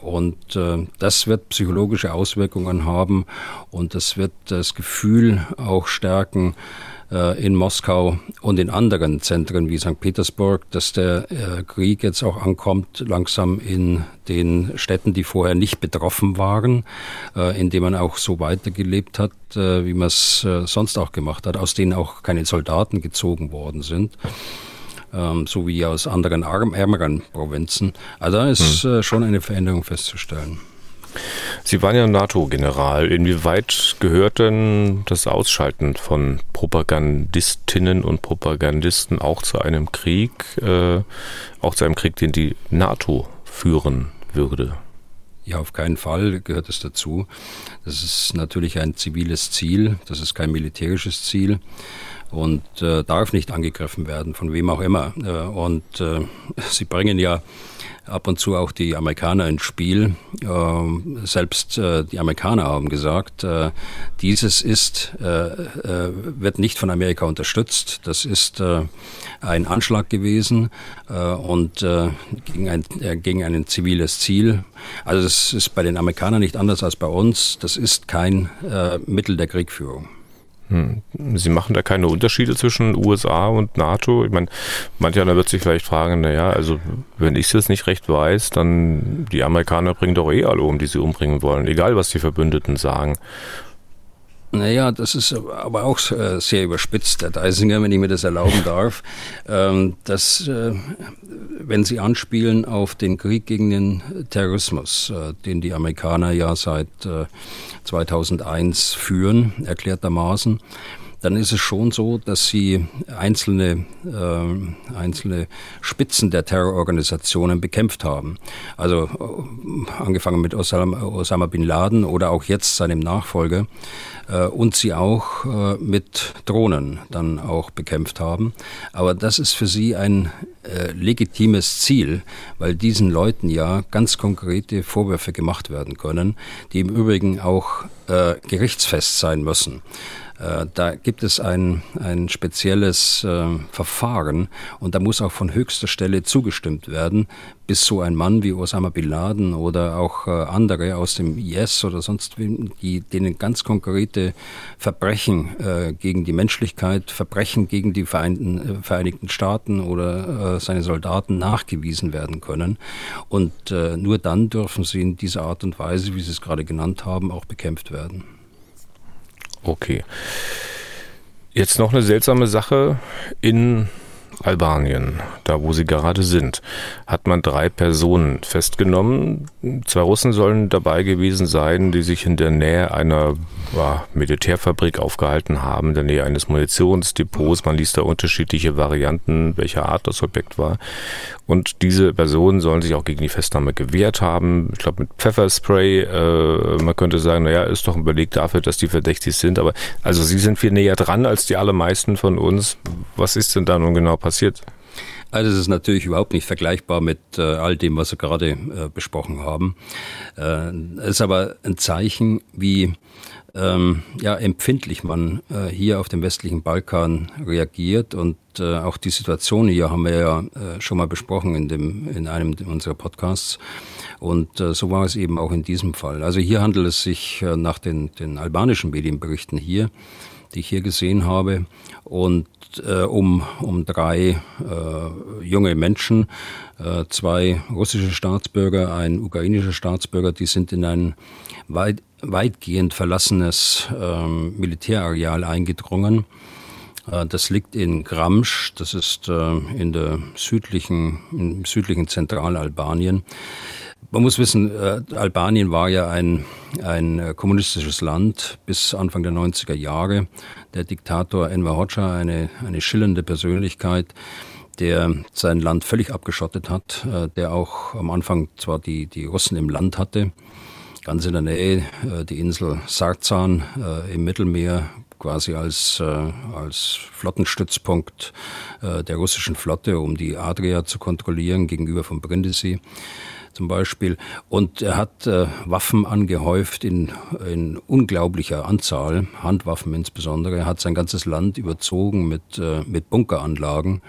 Und das wird psychologische Auswirkungen haben und das wird das Gefühl auch stärken, äh, in Moskau und in anderen Zentren wie St. Petersburg, dass der äh, Krieg jetzt auch ankommt, langsam in den Städten, die vorher nicht betroffen waren, äh, indem man auch so weitergelebt hat, wie man es sonst auch gemacht hat, aus denen auch keine Soldaten gezogen worden sind ähm, so wie aus anderen arm, ärmeren Provinzen. Also da ist hm. schon eine Veränderung festzustellen. Sie waren ja NATO-General. Inwieweit gehört denn das Ausschalten von Propagandistinnen und Propagandisten auch zu einem Krieg, äh, auch zu einem Krieg, den die NATO führen würde? Ja, auf keinen Fall gehört es dazu. Das ist natürlich ein ziviles Ziel, das ist kein militärisches Ziel und äh, darf nicht angegriffen werden, von wem auch immer. Äh, und äh, [LAUGHS] Sie bringen ja ab und zu auch die Amerikaner ins Spiel. Ähm, selbst äh, die Amerikaner haben gesagt, äh, dieses ist, äh, wird nicht von Amerika unterstützt. Das ist ein Anschlag gewesen und gegen ein, gegen ein ziviles Ziel. Also das ist bei den Amerikanern nicht anders als bei uns. Das ist kein Mittel der Kriegführung. Hm. Sie machen da keine Unterschiede zwischen USA und NATO? Ich meine, mancher wird sich vielleicht fragen, naja, also wenn ich es nicht recht weiß, dann die Amerikaner bringen doch eh alle um, die sie umbringen wollen, egal was die Verbündeten sagen. Naja, das ist aber auch äh, sehr überspitzt, Herr Deisinger, wenn ich mir das erlauben [LAUGHS] darf, ähm, dass, äh, wenn Sie anspielen auf den Krieg gegen den Terrorismus, äh, den die Amerikaner ja seit 2001 führen, erklärtermaßen, dann ist es schon so, dass sie einzelne, äh, einzelne Spitzen der Terrororganisationen bekämpft haben. Also äh, angefangen mit Osama, Osama bin Laden oder auch jetzt seinem Nachfolger äh, und sie auch äh, mit Drohnen dann auch bekämpft haben. Aber das ist für sie ein äh, legitimes Ziel, weil diesen Leuten ja ganz konkrete Vorwürfe gemacht werden können, die im Übrigen auch äh, gerichtsfest sein müssen. Äh, da gibt es ein, ein spezielles äh, Verfahren und da muss auch von höchster Stelle zugestimmt werden, bis so ein Mann wie Osama Bin Laden oder auch äh, andere aus dem IS oder sonst die denen ganz konkrete Verbrechen äh, gegen die Menschlichkeit, Verbrechen gegen die Vereinten, äh, Vereinigten Staaten oder äh, seine Soldaten nachgewiesen werden können. Und nur dann dürfen sie in dieser Art und Weise, wie Sie es gerade genannt haben, auch bekämpft werden. Okay. Jetzt noch eine seltsame Sache in Albanien, da wo sie gerade sind, hat man drei Personen festgenommen. Zwei Russen sollen dabei gewesen sein, die sich in der Nähe einer ja, Militärfabrik aufgehalten haben, in der Nähe eines Munitionsdepots. Man liest da unterschiedliche Varianten, welcher Art das Objekt war. Und diese Personen sollen sich auch gegen die Festnahme gewehrt haben. Ich glaube mit Pfefferspray. Äh, man könnte sagen, naja, ist doch ein Beleg dafür, dass die verdächtig sind. Aber also sie sind viel näher dran als die allermeisten von uns. Was ist denn da nun genau passiert? Also es ist natürlich überhaupt nicht vergleichbar mit äh, all dem, was wir gerade äh, besprochen haben. Äh, es ist aber ein Zeichen, wie ähm, ja, empfindlich man äh, hier auf dem westlichen Balkan reagiert. Und äh, auch die Situation hier haben wir ja äh, schon mal besprochen in, dem, in einem unserer Podcasts. Und so war es eben auch in diesem Fall. Also hier handelt es sich nach den, den albanischen Medienberichten hier, die ich hier gesehen habe, und äh, um, um drei äh, junge Menschen, äh, zwei russische Staatsbürger, ein ukrainischer Staatsbürger, die sind in ein weit, weitgehend verlassenes ähm, Militärareal eingedrungen. Äh, das liegt in Gramsch, das ist äh, in der südlichen, im südlichen Zentralalbanien. Man muss wissen, äh, Albanien war ja ein, ein äh, kommunistisches Land bis Anfang der 90er Jahre. Der Diktator Enver Hoxha, eine, eine schillernde Persönlichkeit, der sein Land völlig abgeschottet hat, äh, der auch am Anfang zwar die, die Russen im Land hatte, ganz in der Nähe äh, die Insel Sarzan äh, im Mittelmeer quasi als, als Flottenstützpunkt der russischen Flotte, um die Adria zu kontrollieren gegenüber vom Brindisi zum Beispiel. Und er hat äh, Waffen angehäuft in, in unglaublicher Anzahl, Handwaffen insbesondere. Er hat sein ganzes Land überzogen mit, äh, mit Bunkeranlagen,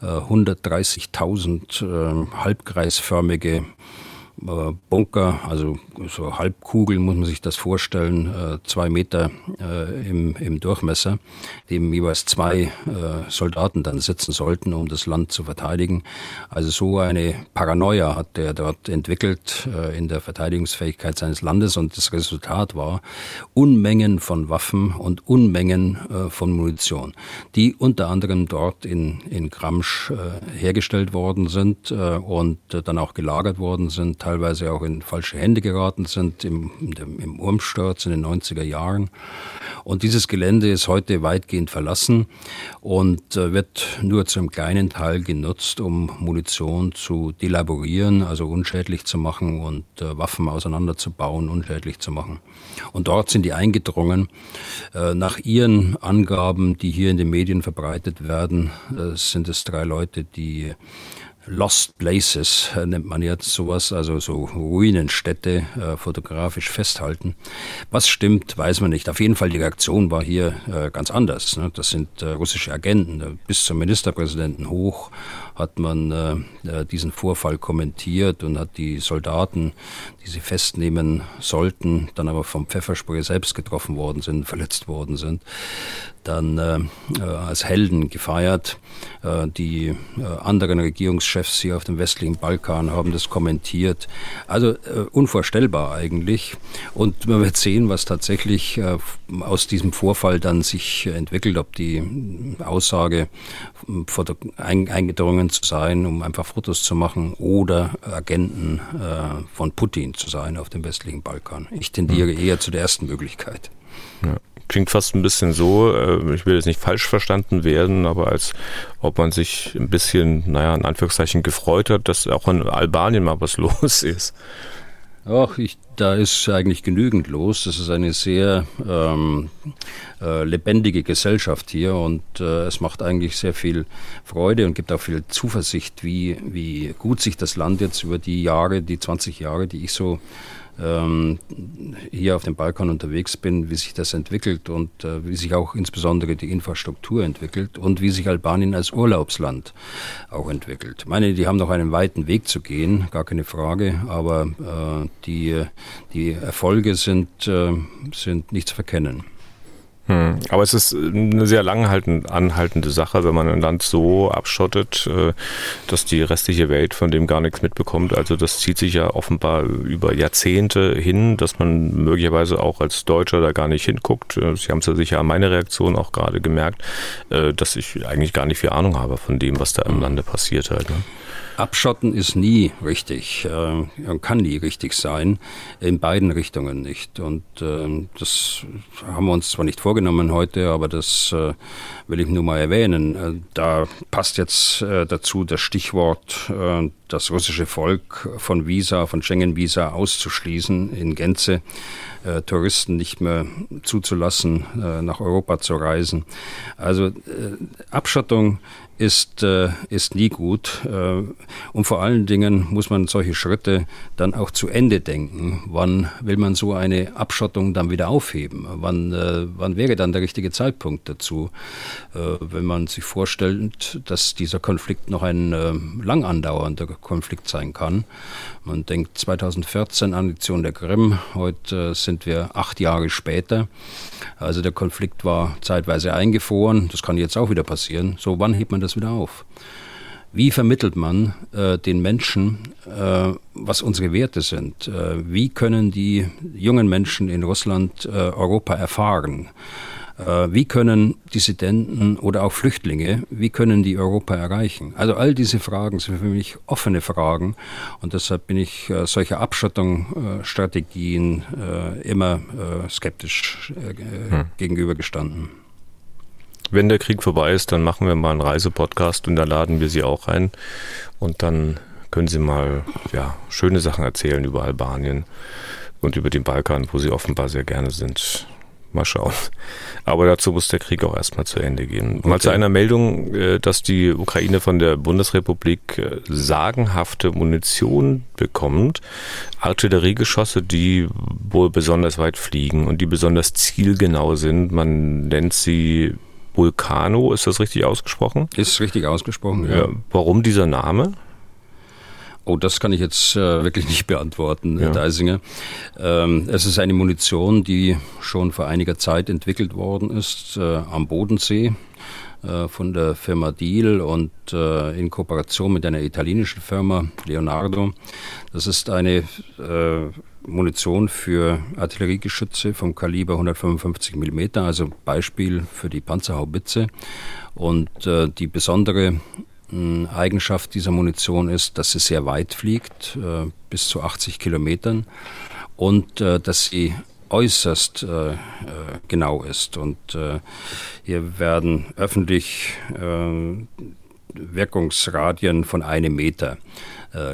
äh, 130.000 äh, halbkreisförmige Bunker, also so Halbkugeln muss man sich das vorstellen, äh, zwei Meter äh, im, im Durchmesser, dem jeweils zwei Soldaten dann sitzen sollten, um das Land zu verteidigen. Also so eine Paranoia hat er dort entwickelt in der Verteidigungsfähigkeit seines Landes und das Resultat war Unmengen von Waffen und Unmengen von Munition, die unter anderem dort in, in Gramsch hergestellt worden sind und dann auch gelagert worden sind, teilweise auch in falsche Hände geraten sind im, im Urmsturz in den 90er Jahren. Und dieses Gelände ist heute weitgehend verlassen und äh, wird nur zu einem kleinen Teil genutzt, um Munition zu delaborieren, also unschädlich zu machen und äh, Waffen auseinanderzubauen, unschädlich zu machen. Und dort sind die eingedrungen. Äh, nach ihren Angaben, die hier in den Medien verbreitet werden, sind es drei Leute, die Lost Places äh, nennt man jetzt sowas, also so Ruinenstädte äh, fotografisch festhalten. Was stimmt, weiß man nicht. Auf jeden Fall die Reaktion war hier äh, ganz anders. Ne? Das sind äh, russische Agenten. Bis zum Ministerpräsidenten hoch hat man äh, äh, diesen Vorfall kommentiert und hat die Soldaten, die sie festnehmen sollten, dann aber vom Pfefferspray selbst getroffen worden sind, verletzt worden sind, dann äh, äh, als Helden gefeiert. Äh, die äh, anderen Regierungschefs hier auf dem westlichen Balkan haben das kommentiert. Also äh, unvorstellbar eigentlich. Und man wird sehen, was tatsächlich äh, aus diesem Vorfall dann sich entwickelt, ob die Aussage eingedrungen zu sein, um einfach Fotos zu machen oder Agenten von Putin zu sein auf dem westlichen Balkan. Ich tendiere mhm. eher zu der ersten Möglichkeit. Ja klingt fast ein bisschen so, äh, ich will jetzt nicht falsch verstanden werden, aber als ob man sich ein bisschen, naja, in Anführungszeichen gefreut hat, dass auch in Albanien mal was [LAUGHS] los ist. Ach, ich, da ist eigentlich genügend los. Das ist eine sehr ähm, äh, lebendige Gesellschaft hier und äh, es macht eigentlich sehr viel Freude und gibt auch viel Zuversicht, wie, wie gut sich das Land jetzt über die Jahre, die 20 Jahre, die ich so ähm, hier auf dem Balkan unterwegs bin, wie sich das entwickelt und äh, wie sich auch insbesondere die Infrastruktur entwickelt und wie sich Albanien als Urlaubsland auch entwickelt. Ich meine, die haben noch einen weiten Weg zu gehen, gar keine Frage, aber äh, die, die Erfolge sind, äh, sind nicht zu verkennen. Hm. Aber es ist eine sehr lang anhaltende Sache, wenn man ein Land so abschottet, äh, dass die restliche Welt von dem gar nichts mitbekommt. Also das zieht sich ja offenbar über Jahrzehnte hin, dass man möglicherweise auch als Deutscher da gar nicht hinguckt. Äh, Sie haben es ja sicher an meine Reaktion auch gerade gemerkt, äh, dass ich eigentlich gar nicht viel Ahnung habe von dem, was da im. Lande passiert halt. Ne? Abschotten ist nie richtig, äh, kann nie richtig sein, in beiden Richtungen nicht. Und äh, das haben wir uns zwar nicht vorgenommen heute, aber das äh, will ich nur mal erwähnen. Äh, da passt jetzt äh, dazu das Stichwort, äh, das russische Volk von Visa, von Schengen-Visa auszuschließen in Gänze. Touristen nicht mehr zuzulassen, nach Europa zu reisen. Also Abschottung ist, äh, ist nie gut. Äh, und vor allen Dingen muss man solche Schritte dann auch zu Ende denken. Wann will man so eine Abschottung dann wieder aufheben? Wann, äh, wann wäre dann der richtige Zeitpunkt dazu? Äh, wenn man sich vorstellt, dass dieser Konflikt noch ein äh, lang andauernder Konflikt sein kann. Man denkt 2014 Annexion der Krim, heute sind wir acht Jahre später. Also der Konflikt war zeitweise eingefroren, das kann jetzt auch wieder passieren. So, wann hebt man das wieder auf? Wie vermittelt man äh, den Menschen, äh, was unsere Werte sind? Äh, wie können die jungen Menschen in Russland äh, Europa erfahren? Äh, wie können Dissidenten oder auch Flüchtlinge, wie können die Europa erreichen? Also all diese Fragen sind für mich offene Fragen und deshalb bin ich äh, solcher Abschottungsstrategien immer skeptisch hm. gegenübergestanden. Wenn der Krieg vorbei ist, dann machen wir mal einen Reisepodcast und da laden wir Sie auch ein. Und dann können Sie mal ja, schöne Sachen erzählen über Albanien und über den Balkan, wo Sie offenbar sehr gerne sind. Mal schauen. Aber dazu muss der Krieg auch erstmal zu Ende gehen. Okay. Mal zu einer Meldung, äh, dass die Ukraine von der Bundesrepublik äh, sagenhafte Munition bekommt. Artilleriegeschosse, die wohl besonders weit fliegen und die besonders zielgenau sind. Man nennt sie Vulcano, ist das richtig ausgesprochen? Ist richtig ausgesprochen, ja. ja. Warum dieser Name? Oh, das kann ich jetzt äh, wirklich [LAUGHS] nicht beantworten, ja. Deisinger. Ähm, es ist eine Munition, die schon vor einiger Zeit entwickelt worden ist äh, am Bodensee äh, von der Firma Deal und äh, in Kooperation mit einer italienischen Firma Leonardo. Das ist eine äh, Munition für Artilleriegeschütze vom Kaliber 155 mm, also Beispiel für die Panzerhaubitze. Und äh, die besondere Eigenschaft dieser Munition ist, dass sie sehr weit fliegt, äh, bis zu 80 Kilometern, und äh, dass sie äußerst äh, genau ist. Und hier werden öffentlich Wirkungsradien von einem Meter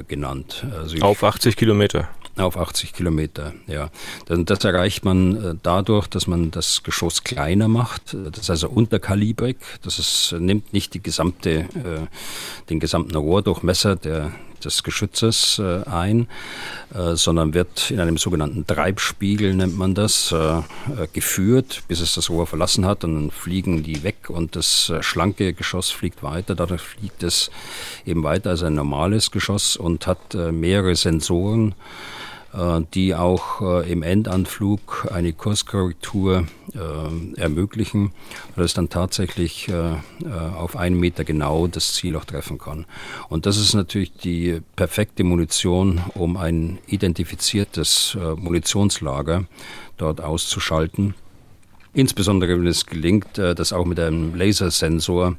genannt. Also Auf 80 Kilometer? Auf 80 Kilometer, ja. Das erreicht man äh, dadurch, dass man das Geschoss kleiner macht. Das ist also unterkalibrig. Das ist, nimmt nicht die gesamte, äh, den gesamten Rohrdurchmesser der, des Geschützes äh, ein, sondern wird in einem sogenannten Treibspiegel, nennt man das, geführt, bis es das Rohr verlassen hat. Und dann fliegen die weg und das schlanke Geschoss fliegt weiter. Dadurch fliegt es eben weiter als ein normales Geschoss und hat mehrere Sensoren. Äh, die auch äh, im Endanflug eine Kurskorrektur äh, ermöglichen, es dann tatsächlich auf einen Meter genau das Ziel auch treffen kann. Und das ist natürlich die perfekte Munition, um ein identifiziertes Munitionslager dort auszuschalten. Insbesondere wenn es gelingt, das auch mit einem Lasersensor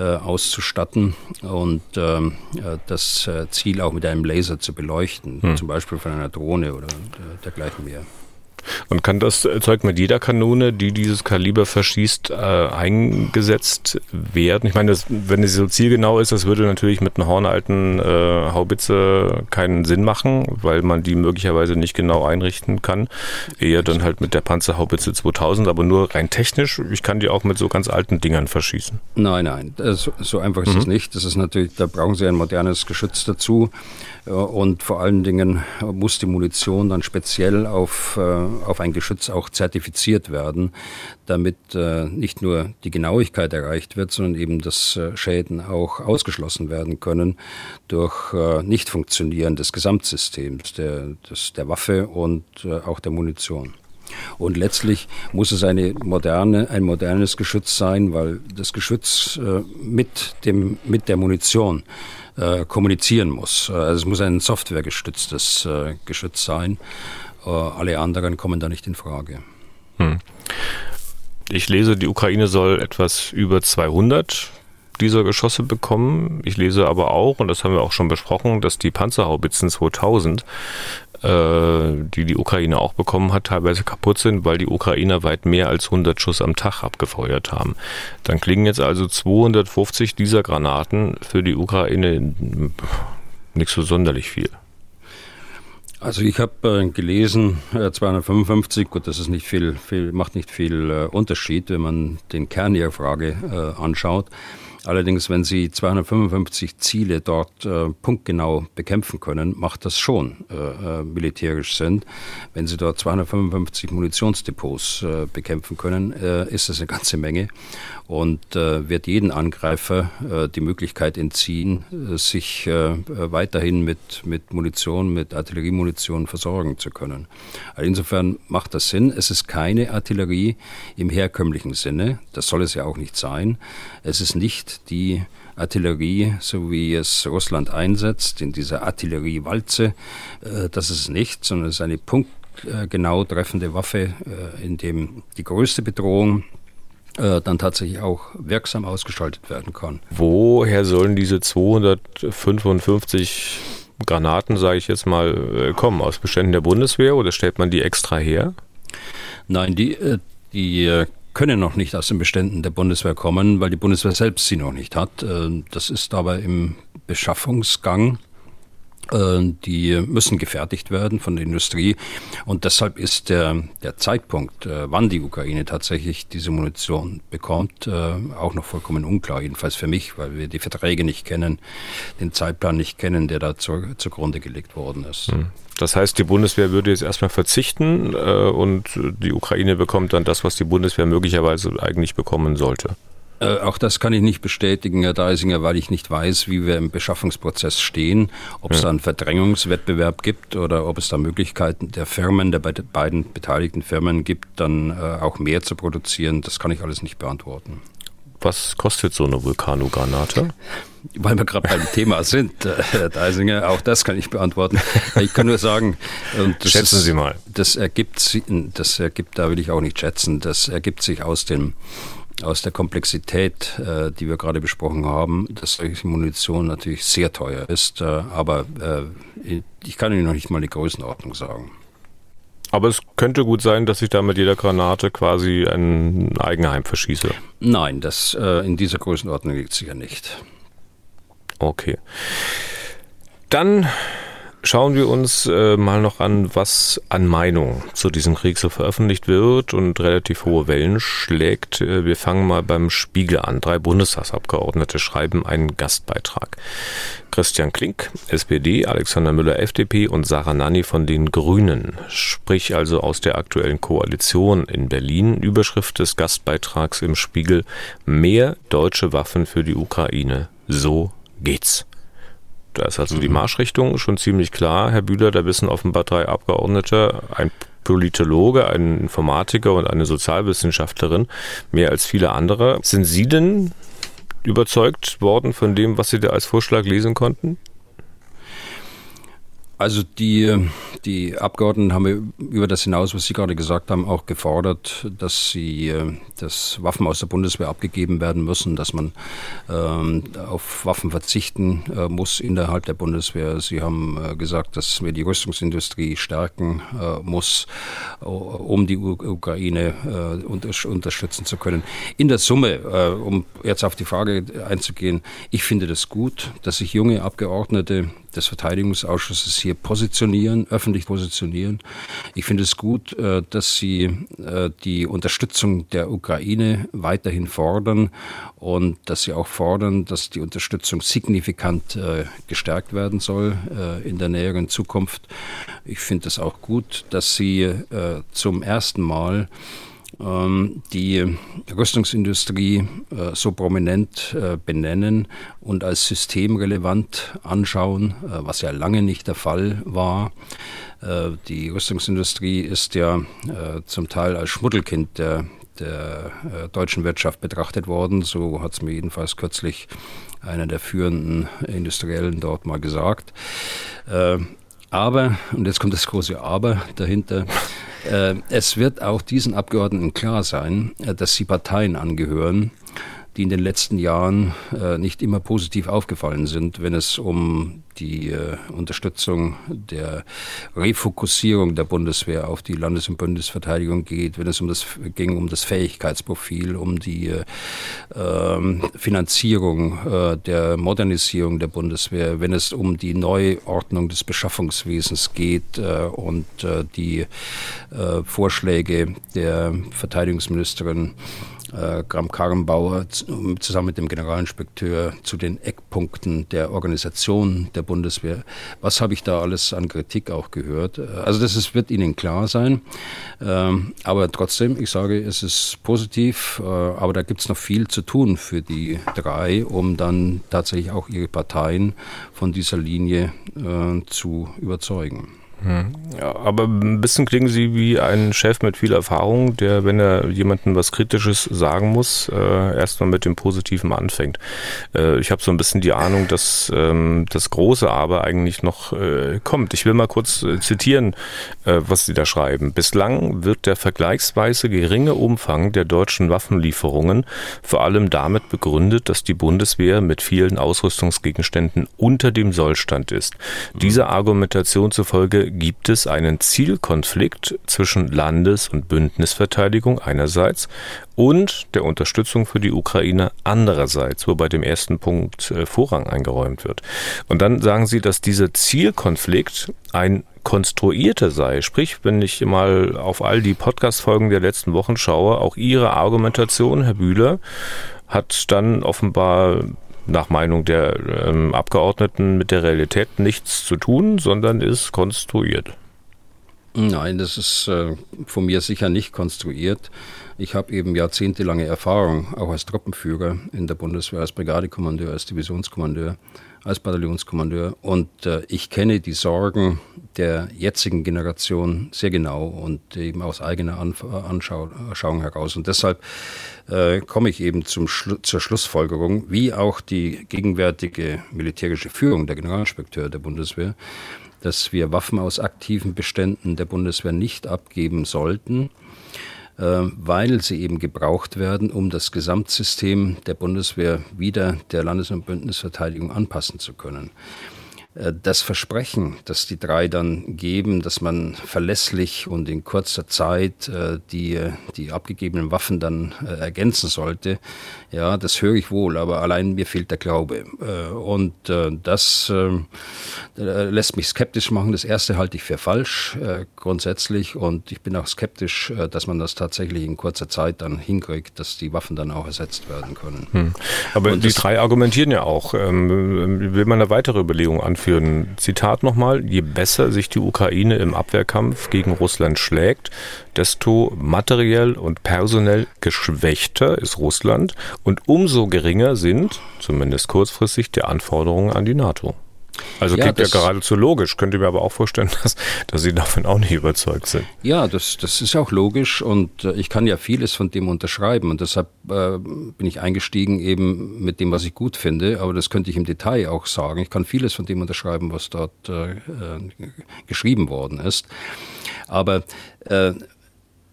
auszustatten und ähm, äh, das äh, Ziel auch mit einem Laser zu beleuchten, hm. zum Beispiel von einer Drohne oder dergleichen mehr. Und kann das Zeug mit jeder Kanone, die dieses Kaliber verschießt, äh, eingesetzt werden? Ich meine, das, wenn es so zielgenau ist, das würde natürlich mit einer hornalten äh, Haubitze keinen Sinn machen, weil man die möglicherweise nicht genau einrichten kann. Eher dann halt mit der Panzerhaubitze 2000, aber nur rein technisch. Ich kann die auch mit so ganz alten Dingern verschießen. Nein, nein, das, so einfach ist es mhm. nicht. Das ist natürlich, da brauchen Sie ein modernes Geschütz dazu. Und vor allen Dingen muss die Munition dann speziell auf, äh, auf ein Geschütz auch zertifiziert werden, damit äh, nicht nur die Genauigkeit erreicht wird, sondern eben, dass äh, Schäden auch ausgeschlossen werden können durch Nichtfunktionieren des Gesamtsystems, der, des, der Waffe und auch der Munition. Und letztlich muss es eine moderne, ein modernes Geschütz sein, weil das Geschütz mit, dem, mit der Munition äh, kommunizieren muss. Äh, also es muss ein softwaregestütztes äh, Geschütz sein. Äh, alle anderen kommen da nicht in Frage. Hm. Ich lese, die Ukraine soll etwas über 200 dieser Geschosse bekommen. Ich lese aber auch, und das haben wir auch schon besprochen, dass die Panzerhaubitzen 2000 äh, die die Ukraine auch bekommen hat, teilweise kaputt sind, weil die Ukrainer weit mehr als 100 Schuss am Tag abgefeuert haben. Dann klingen jetzt also 250 dieser Granaten für die Ukraine nicht so sonderlich viel. Also ich habe äh, gelesen, äh, 255, gut, das ist nicht viel, viel macht nicht viel äh, Unterschied, wenn man den Kern Ihrer Frage äh, anschaut. Allerdings, wenn Sie 255 Ziele dort äh, punktgenau bekämpfen können, macht das schon äh, äh militärisch Sinn. Wenn Sie dort 255 Munitionsdepots äh, bekämpfen können, äh, ist das eine ganze Menge und äh, wird jeden Angreifer äh, die Möglichkeit entziehen, äh, sich äh, weiterhin mit, mit Munition, mit Artilleriemunition versorgen zu können. Also insofern macht das Sinn. Es ist keine Artillerie im herkömmlichen Sinne. Das soll es ja auch nicht sein. Es ist nicht die Artillerie, so wie es Russland einsetzt, in dieser Artilleriewalze. Äh, das ist es nicht, sondern es ist eine punktgenau treffende Waffe, äh, in dem die größte Bedrohung äh, dann tatsächlich auch wirksam ausgeschaltet werden kann. Woher sollen diese 255 Granaten, sage ich jetzt mal, äh, kommen? Aus Beständen der Bundeswehr oder stellt man die extra her? Nein, die, äh, die können noch nicht aus den Beständen der Bundeswehr kommen, weil die Bundeswehr selbst sie noch nicht hat. Das ist aber im Beschaffungsgang äh, die müssen gefertigt werden von der Industrie. Und deshalb ist der, der Zeitpunkt, äh, wann die Ukraine tatsächlich diese Munition bekommt, äh, auch noch vollkommen unklar. Jedenfalls für mich, weil wir die Verträge nicht kennen, den Zeitplan nicht kennen, der da zu, zugrunde gelegt worden ist. Hm. Das heißt, die Bundeswehr würde jetzt erstmal verzichten und die Ukraine bekommt dann das, was die Bundeswehr möglicherweise eigentlich bekommen sollte. Äh, auch das kann ich nicht bestätigen, Herr Deisinger, weil ich nicht weiß, wie wir im Beschaffungsprozess stehen, ob es ja. da einen Verdrängungswettbewerb gibt oder ob es da Möglichkeiten der Firmen, der beiden beteiligten Firmen gibt, dann äh, auch mehr zu produzieren. Das kann ich alles nicht beantworten. Was kostet so eine Vulkanogranate? Weil wir gerade beim Thema sind, äh, Herr Deisinger, auch das kann ich beantworten. Ich kann nur sagen, schätzen Sie mal. Das ergibt, das ergibt, da will ich auch nicht schätzen, das ergibt sich aus dem aus der Komplexität, äh, die wir gerade besprochen haben, dass solche Munition natürlich sehr teuer ist. Äh, aber äh, ich kann Ihnen noch nicht mal die Größenordnung sagen. Aber es könnte gut sein, dass ich da mit jeder Granate quasi ein Eigenheim verschieße. Nein, das äh, in dieser Größenordnung liegt sicher nicht. Okay. Dann Schauen wir uns äh, mal noch an, was an Meinung zu diesem Krieg so veröffentlicht wird und relativ hohe Wellen schlägt. Äh, wir fangen mal beim Spiegel an. Drei Bundestagsabgeordnete schreiben einen Gastbeitrag. Christian Klink, SPD, Alexander Müller, FDP und Sarah Nanni von den Grünen, sprich also aus der aktuellen Koalition in Berlin. Überschrift des Gastbeitrags im Spiegel Mehr deutsche Waffen für die Ukraine. So geht's. Da ist also mhm. die Marschrichtung schon ziemlich klar, Herr Bühler. Da wissen offenbar drei Abgeordnete, ein Politologe, ein Informatiker und eine Sozialwissenschaftlerin mehr als viele andere. Sind Sie denn überzeugt worden von dem, was Sie da als Vorschlag lesen konnten? Also die, die Abgeordneten haben über das hinaus, was Sie gerade gesagt haben, auch gefordert, dass sie, dass Waffen aus der Bundeswehr abgegeben werden müssen, dass man ähm, auf Waffen verzichten äh, muss innerhalb der Bundeswehr. Sie haben äh, gesagt, dass wir die Rüstungsindustrie stärken äh, muss, um die Ukraine äh, unter unterstützen zu können. In der Summe, äh, um jetzt auf die Frage einzugehen, ich finde das gut, dass sich junge Abgeordnete des Verteidigungsausschusses hier positionieren, öffentlich positionieren. Ich finde es gut, äh, dass Sie äh, die Unterstützung der Ukraine weiterhin fordern und dass Sie auch fordern, dass die Unterstützung signifikant äh, gestärkt werden soll in der näheren Zukunft. Ich finde es auch gut, dass Sie zum ersten Mal die Rüstungsindustrie äh, so prominent äh, benennen und als systemrelevant anschauen, äh, was ja lange nicht der Fall war. Die Rüstungsindustrie ist ja zum Teil als Schmuddelkind der, der deutschen Wirtschaft betrachtet worden. So hat es mir jedenfalls kürzlich einer der führenden Industriellen dort mal gesagt. Aber, und jetzt kommt das große Aber dahinter, äh, es wird auch diesen Abgeordneten klar sein, äh, dass sie Parteien angehören, die in den letzten Jahren äh, nicht immer positiv aufgefallen sind, wenn es um die äh, Unterstützung der Refokussierung der Bundeswehr auf die Landes- und Bundesverteidigung geht, wenn es um das ging um das Fähigkeitsprofil, um die äh, ähm, Finanzierung äh, der Modernisierung der Bundeswehr, wenn es um die Neuordnung des Beschaffungswesens geht äh, und äh, die Vorschläge der Verteidigungsministerin äh, Kram-Karrenbauer zusammen mit dem Generalinspekteur zu den Eckpunkten der Organisation der Bundeswehr. Was habe ich da alles an Kritik auch gehört? Äh, also das ist, wird Ihnen klar sein. Ähm, aber trotzdem, ich sage, es ist positiv, äh, aber da gibt es noch viel zu tun für die drei, um dann tatsächlich auch ihre Parteien von dieser Linie äh, zu überzeugen. Ja, aber ein bisschen klingen Sie wie ein Chef mit viel Erfahrung, der, wenn er jemandem was Kritisches sagen muss, äh, erstmal mit dem Positiven anfängt. Äh, ich habe so ein bisschen die Ahnung, dass ähm, das große Aber eigentlich noch äh, kommt. Ich will mal kurz äh, zitieren, äh, was Sie da schreiben. Bislang wird der vergleichsweise geringe Umfang der deutschen Waffenlieferungen vor allem damit begründet, dass die Bundeswehr mit vielen Ausrüstungsgegenständen unter dem Sollstand ist. Dieser Argumentation zufolge gibt es einen Zielkonflikt zwischen Landes- und Bündnisverteidigung einerseits und der Unterstützung für die Ukraine andererseits, wo bei dem ersten Punkt äh, Vorrang eingeräumt wird. Und dann sagen Sie, dass dieser Zielkonflikt ein konstruierter sei. Sprich, wenn ich mal auf all die Podcast-Folgen der letzten Wochen schaue, auch Ihre Argumentation, Herr Bühler, hat dann offenbar nach Meinung der ähm, Abgeordneten mit der Realität nichts zu tun, sondern ist konstruiert. Nein, das ist äh, von mir sicher nicht konstruiert. Ich habe eben jahrzehntelange Erfahrung, auch als Truppenführer in der Bundeswehr, als Brigadekommandeur, als Divisionskommandeur, als Bataillonskommandeur. Und äh, ich kenne die Sorgen der jetzigen Generation sehr genau und eben aus eigener Anschauung heraus. Und deshalb äh, komme ich eben zum Schlu zur Schlussfolgerung, wie auch die gegenwärtige militärische Führung, der Generalinspekteur der Bundeswehr, dass wir Waffen aus aktiven Beständen der Bundeswehr nicht abgeben sollten, weil sie eben gebraucht werden, um das Gesamtsystem der Bundeswehr wieder der Landes- und Bündnisverteidigung anpassen zu können. Äh, das Versprechen, das die drei dann geben, dass man verlässlich und in kurzer Zeit äh, die, die abgegebenen Waffen dann äh, ergänzen sollte, ja, das höre ich wohl, aber allein mir fehlt der Glaube. Und das lässt mich skeptisch machen. Das erste halte ich für falsch grundsätzlich und ich bin auch skeptisch, dass man das tatsächlich in kurzer Zeit dann hinkriegt, dass die Waffen dann auch ersetzt werden können. Hm. Aber und die drei argumentieren ja auch. Ähm, will man eine weitere Überlegung anführen? anführen. Zitat nochmal, je besser sich die Ukraine im Abwehrkampf gegen Russland schlägt, desto materiell und personell geschwächter ist Russland und umso geringer sind, zumindest kurzfristig, die Anforderungen an die NATO. Also ja, klingt ja geradezu logisch. Könnte mir aber auch vorstellen, [LAUGHS] dass, dass Sie davon auch nicht überzeugt sind. Ja, das, das ist auch logisch und äh, ich kann ja vieles von dem unterschreiben und deshalb äh, bin ich eingestiegen eben mit dem, was ich gut finde, aber das könnte ich im Detail auch sagen. Ich kann vieles von dem unterschreiben, was dort äh, äh geschrieben worden ist. Aber äh,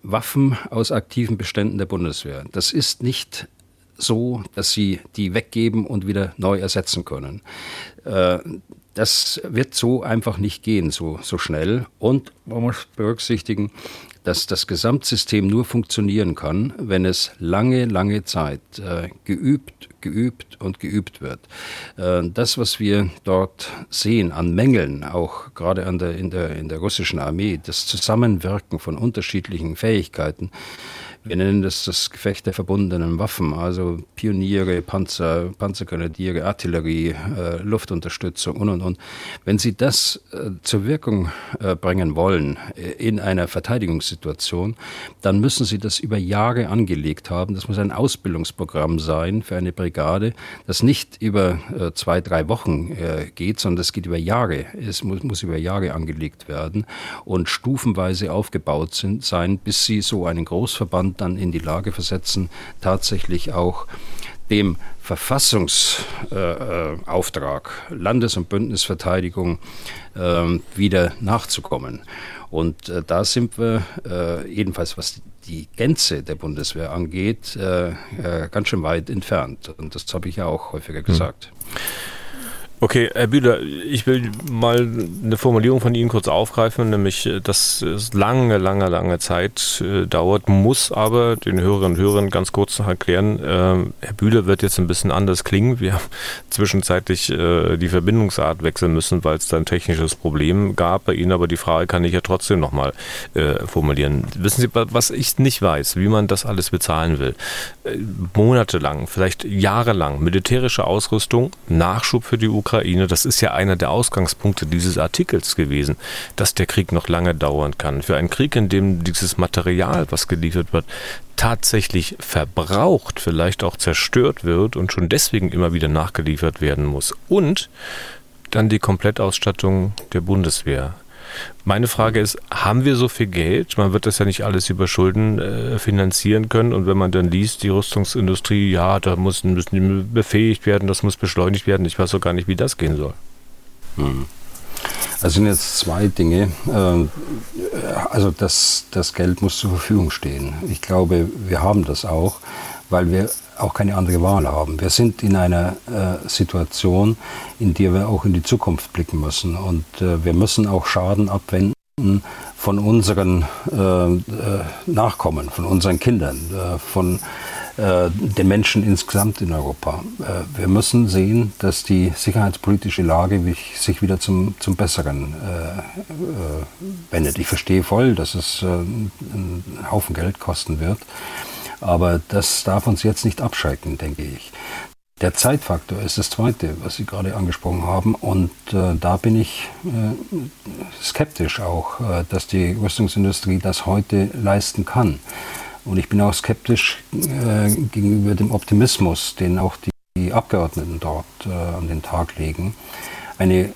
Waffen aus aktiven Beständen der Bundeswehr, das ist nicht so, dass sie die weggeben und wieder neu ersetzen können. Äh, das wird so einfach nicht gehen, so, so schnell. Und man muss berücksichtigen, dass das Gesamtsystem nur funktionieren kann, wenn es lange, lange Zeit äh, geübt, geübt und geübt wird. Äh, das, was wir dort sehen an Mängeln, auch gerade der, in, der, in der russischen Armee, das Zusammenwirken von unterschiedlichen Fähigkeiten, wir nennen das das Gefecht der verbundenen Waffen, also Pioniere, Panzer, Panzergrenadiere, Artillerie, äh, Luftunterstützung und und und. Wenn Sie das äh, zur Wirkung äh, bringen wollen äh, in einer Verteidigungssituation, dann müssen Sie das über Jahre angelegt haben. Das muss ein Ausbildungsprogramm sein für eine Brigade, das nicht über äh, zwei, drei Wochen äh, geht, sondern das geht über Jahre. Es muss, muss über Jahre angelegt werden und stufenweise aufgebaut sind, sein, bis Sie so einen Großverband dann in die Lage versetzen, tatsächlich auch dem Verfassungsauftrag äh, Landes- und Bündnisverteidigung äh, wieder nachzukommen. Und äh, da sind wir, äh, jedenfalls was die Gänze der Bundeswehr angeht, äh, äh, ganz schön weit entfernt. Und das habe ich ja auch häufiger hm. gesagt. Hm. Okay, Herr Bühler, ich will mal eine Formulierung von Ihnen kurz aufgreifen, nämlich, äh, dass es lange, lange, lange Zeit äh, dauert, muss aber den Hörerinnen und Hörern ganz kurz noch erklären, äh, Herr Bühler wird jetzt ein bisschen anders klingen. Wir haben [LAUGHS] zwischenzeitlich die Verbindungsart wechseln müssen, weil es da ein technisches Problem gab bei Ihnen, aber die Frage kann ich ja trotzdem nochmal formulieren. Wissen Sie, was ich nicht weiß, wie man das alles bezahlen will? Monatelang, vielleicht jahrelang militärische Ausrüstung, Nachschub für die Ukraine, Ukraine, das ist ja einer der Ausgangspunkte dieses Artikels gewesen, dass der Krieg noch lange dauern kann. Für einen Krieg, in dem dieses Material, was geliefert wird, tatsächlich verbraucht, vielleicht auch zerstört wird und schon deswegen immer wieder nachgeliefert werden muss. Und dann die Komplettausstattung der Bundeswehr. Meine Frage ist, haben wir so viel Geld? Man wird das ja nicht alles über Schulden äh, finanzieren können. Und wenn man dann liest, die Rüstungsindustrie, ja, da müssen, müssen die befähigt werden, das muss beschleunigt werden. Ich weiß auch gar nicht, wie das gehen soll. Hm. Also sind jetzt zwei Dinge. Ähm, also das, das Geld muss zur Verfügung stehen. Ich glaube, wir haben das auch, weil wir auch keine andere Wahl haben. Wir sind in einer äh, Situation, in der wir auch in die Zukunft blicken müssen. Und äh, wir müssen auch Schaden abwenden von unseren äh, äh Nachkommen, von unseren Kindern, äh, von äh, den Menschen insgesamt in Europa. wir müssen sehen, dass die sicherheitspolitische Lage sich wieder zum, zum Besseren wendet. Ich verstehe voll, dass es einen Haufen Geld kosten wird. Aber das darf uns jetzt nicht abschrecken, denke ich. Der Zeitfaktor ist das Zweite, was Sie gerade angesprochen haben. Und äh, da bin ich äh, skeptisch auch, äh, dass die Rüstungsindustrie das heute leisten kann. Und ich bin auch skeptisch äh, gegenüber dem Optimismus, den auch die, Abgeordneten dort äh, an den Tag legen. Eine äh,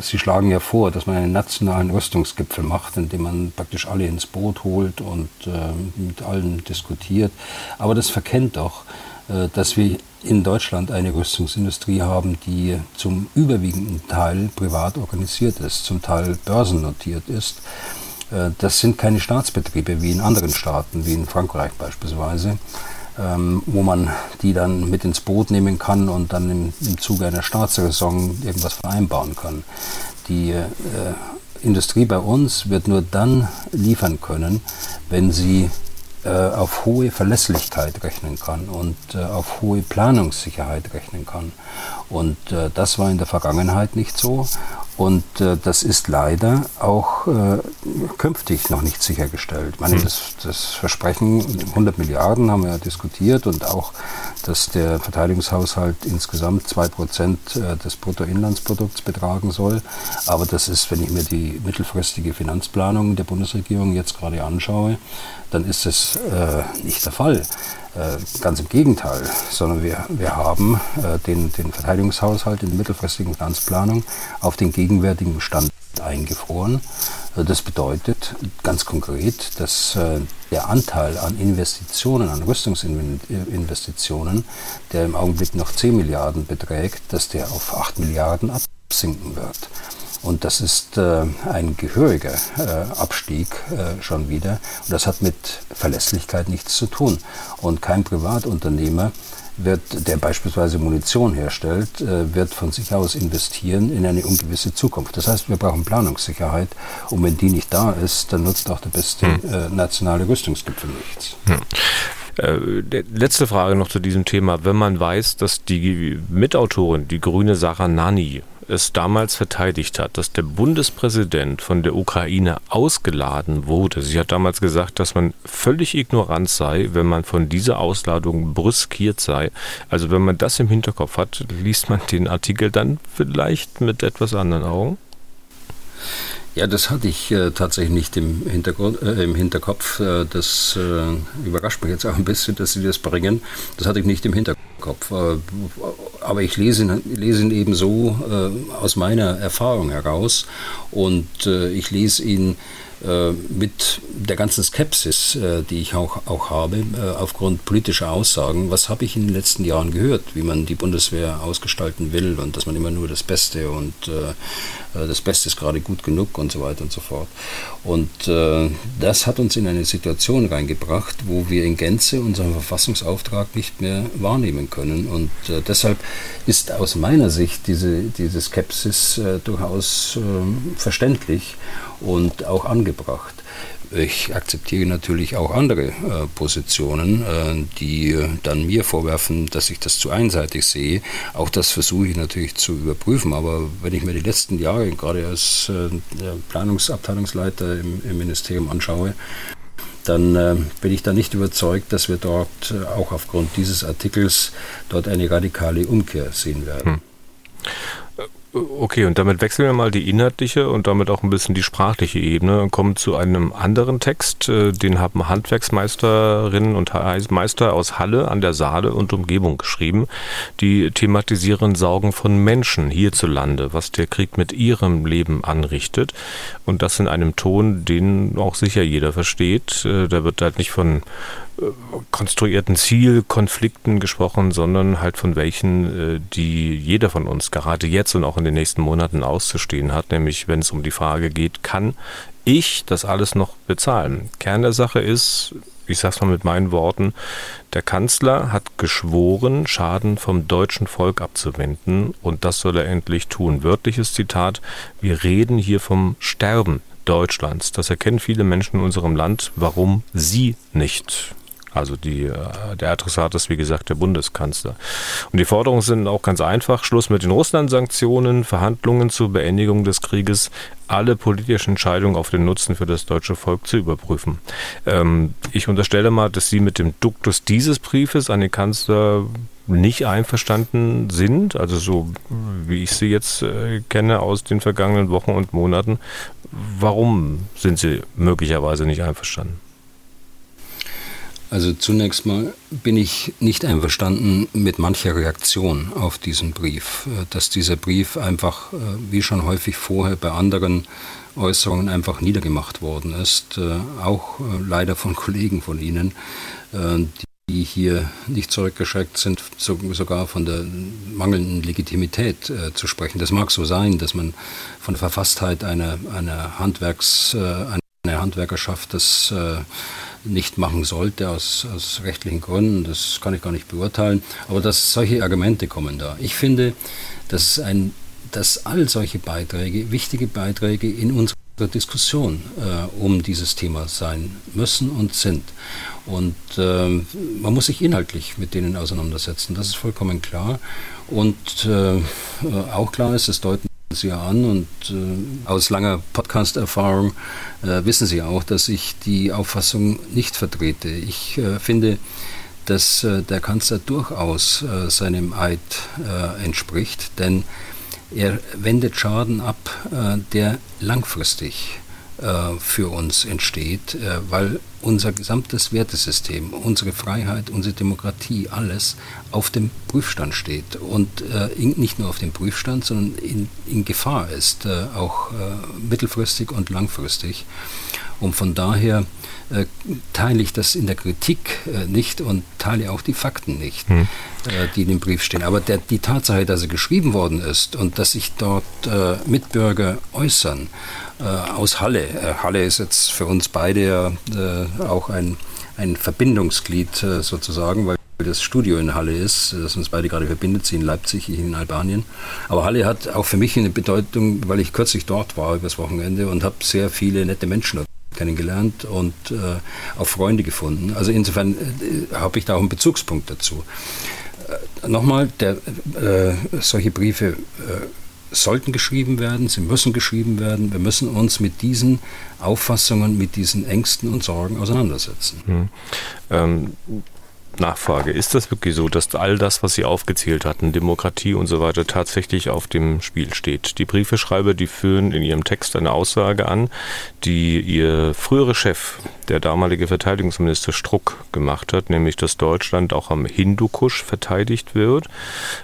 Sie schlagen ja vor, dass man einen nationalen Rüstungsgipfel macht, indem man praktisch alle ins Boot holt und äh, mit allen diskutiert. Aber das verkennt doch, äh, dass wir in Deutschland eine Rüstungsindustrie haben, die zum überwiegenden Teil privat organisiert ist, zum Teil börsennotiert ist. Äh, das sind keine Staatsbetriebe wie in anderen Staaten, wie in Frankreich beispielsweise ähm, wo man die dann mit ins Boot nehmen kann und dann im, im Zuge einer Staatsräson irgendwas vereinbaren kann. Die äh, Industrie bei uns wird nur dann liefern können, wenn sie äh, auf hohe Verlässlichkeit rechnen kann und äh, auf hohe Planungssicherheit rechnen kann. Und äh, das war in der Vergangenheit nicht so. Und äh, das ist leider auch äh, künftig noch nicht sichergestellt. Ich meine, hm. das, das, Versprechen 100 Milliarden haben wir ja diskutiert und auch, dass der Verteidigungshaushalt insgesamt 2 Prozent äh, des Bruttoinlandsprodukts betragen soll. Aber das ist, wenn ich mir die mittelfristige Finanzplanung der Bundesregierung jetzt gerade anschaue, dann ist es äh, nicht der Fall. Äh, ganz im Gegenteil, sondern wir, wir haben äh, den, den Verteidigungshaushalt in der mittelfristigen Finanzplanung auf den gegenwärtigen Stand eingefroren. Äh, das bedeutet ganz konkret, dass der Anteil an Investitionen, an Rüstungsinvestitionen, der im Augenblick noch 10 Milliarden beträgt, dass der auf 8 Milliarden absinken wird. Und das ist äh, ein gehöriger äh, Abstieg äh, schon wieder. Und das hat mit Verlässlichkeit nichts zu tun. Und kein Privatunternehmer wird, der beispielsweise Munition herstellt, äh, wird von sich aus investieren in eine ungewisse Zukunft. Das heißt, wir brauchen Planungssicherheit. Und wenn die nicht da ist, dann nutzt auch der beste hm. Äh, nationale Rüstungsgipfel nichts. Hm. Äh, letzte Frage noch zu diesem Thema. Wenn man weiß, dass die Mitautorin, die grüne Sarah Nani, es damals verteidigt hat, dass der Bundespräsident von der Ukraine ausgeladen wurde. Sie hat damals gesagt, dass man völlig ignorant sei, wenn man von dieser Ausladung brüskiert sei. Also wenn man das im Hinterkopf hat, liest man den Artikel dann vielleicht mit etwas anderen Augen? Ja, das hatte ich äh, tatsächlich nicht im, Hintergrund, äh, im Hinterkopf. Äh, das äh, überrascht mich jetzt auch ein bisschen, dass Sie das bringen. Das hatte ich nicht im Hinterkopf. Äh, aber ich lese ihn, lese ihn eben so äh, aus meiner Erfahrung heraus. Und ich lese ihn äh, mit der ganzen Skepsis, äh, die ich auch, auch habe, äh, aufgrund politischer Aussagen, was habe ich in den letzten Jahren gehört, wie man die Bundeswehr ausgestalten will und dass man immer nur das Beste und das Beste ist gerade gut genug und so weiter und so fort. Und das hat uns in eine Situation reingebracht, wo wir in Gänze unseren Verfassungsauftrag nicht mehr wahrnehmen können. Und deshalb ist aus meiner Sicht diese, diese Skepsis durchaus verständlich und auch angebracht. Ich akzeptiere natürlich auch andere äh, Positionen, äh, die äh, dann mir vorwerfen, dass ich das zu einseitig sehe. Auch das versuche ich natürlich zu überprüfen. Aber wenn ich mir die letzten Jahre gerade als äh, Planungsabteilungsleiter im, im, Ministerium anschaue, dann äh, bin ich da nicht überzeugt, dass wir dort äh, auch aufgrund dieses Artikels dort eine radikale Umkehr sehen werden. Hm. Okay, und damit wechseln wir mal die inhaltliche und damit auch ein bisschen die sprachliche Ebene und kommen zu einem anderen Text. Äh, den haben Handwerksmeisterinnen und Meister aus Halle an der Saale und Umgebung geschrieben. Die thematisieren Sorgen von Menschen hierzulande, was der Krieg mit ihrem Leben anrichtet. Und das in einem Ton, den auch sicher jeder versteht. Äh, da wird halt nicht von konstruierten Zielkonflikten gesprochen, sondern halt von welchen, äh, die jeder von uns gerade jetzt und auch in den nächsten Monaten auszustehen hat, nämlich wenn es um die Frage geht, kann ich das alles noch bezahlen? Kern der Sache ist, ich sage es mal mit meinen Worten, der Kanzler hat geschworen, Schaden vom deutschen Volk abzuwenden und das soll er endlich tun. Wörtliches Zitat, wir reden hier vom Sterben Deutschlands. Das erkennen viele Menschen in unserem Land. Warum sie nicht? Also die, äh, der Adressat ist wie gesagt der Bundeskanzler. Und die Forderungen sind auch ganz einfach. Schluss mit den Russland-Sanktionen, Verhandlungen zur Beendigung des Krieges, alle politischen Entscheidungen auf den Nutzen für das deutsche Volk zu überprüfen. Ähm, ich unterstelle mal, dass Sie mit dem Duktus dieses Briefes an den Kanzler nicht einverstanden sind, also so wie ich sie jetzt äh, kenne aus den vergangenen Wochen und Monaten. Warum sind Sie möglicherweise nicht einverstanden? Also zunächst mal bin ich nicht einverstanden mit mancher Reaktion auf diesen Brief, äh, dass dieser Brief einfach, äh, wie schon häufig vorher bei anderen Äußerungen, einfach niedergemacht worden ist, äh, auch leider von Kollegen von Ihnen, die hier nicht zurückgeschreckt sind, sogar von der mangelnden Legitimität zu sprechen. Das mag so sein, dass man von der Verfasstheit einer, einer Handwerks, einer Handwerkerschaft das nicht machen sollte aus, aus rechtlichen Gründen, das kann ich gar nicht beurteilen. Aber dass solche Argumente kommen da. Ich finde, dass, ein, dass all solche Beiträge wichtige Beiträge in unserer Diskussion äh, um dieses Thema sein müssen und sind. Und äh, man muss sich inhaltlich mit denen auseinandersetzen, das ist vollkommen klar. Und äh, auch klar ist, es deuten Sie an und äh, aus langer Podcast-Erfahrung äh, wissen Sie auch, dass ich die Auffassung nicht vertrete. Ich äh, finde, dass äh, der Kanzler durchaus äh, seinem Eid äh, entspricht, denn er wendet Schaden ab, der langfristig für uns entsteht, weil unser gesamtes Wertesystem, unsere Freiheit, unsere Demokratie, alles auf dem Prüfstand steht und äh, nicht nur auf dem Prüfstand, sondern in, in Gefahr ist, äh, auch äh, mittelfristig und langfristig. Und von daher äh, teile ich das in der Kritik äh, nicht und teile auch die Fakten nicht, hm. äh, die in dem Brief stehen. Aber der, die Tatsache, dass er geschrieben worden ist und dass sich dort Mitbürger äußern aus Halle, Halle ist jetzt für uns beide ja auch ein, ein Verbindungsglied sozusagen, weil das Studio in Halle ist, das uns beide gerade verbindet, sie in Leipzig, ich in Albanien. Aber Halle hat auch für mich eine Bedeutung, weil ich kürzlich dort war übers Wochenende und habe sehr viele nette Menschen dort kennengelernt und äh, auch Freunde gefunden. Also insofern äh, habe ich da auch einen Bezugspunkt dazu. Äh, Nochmal, der, äh, solche Briefe äh, sollten geschrieben werden, sie müssen geschrieben werden. Wir müssen uns mit diesen Auffassungen, mit diesen Ängsten und Sorgen auseinandersetzen. Hm. Ähm, Nachfrage. Ist das wirklich so, dass all das, was Sie aufgezählt hatten, Demokratie und so weiter, tatsächlich auf dem Spiel steht? Die Briefeschreiber, die führen in ihrem Text eine Aussage an, die ihr früherer Chef, der damalige Verteidigungsminister Struck, gemacht hat, nämlich, dass Deutschland auch am Hindukusch verteidigt wird.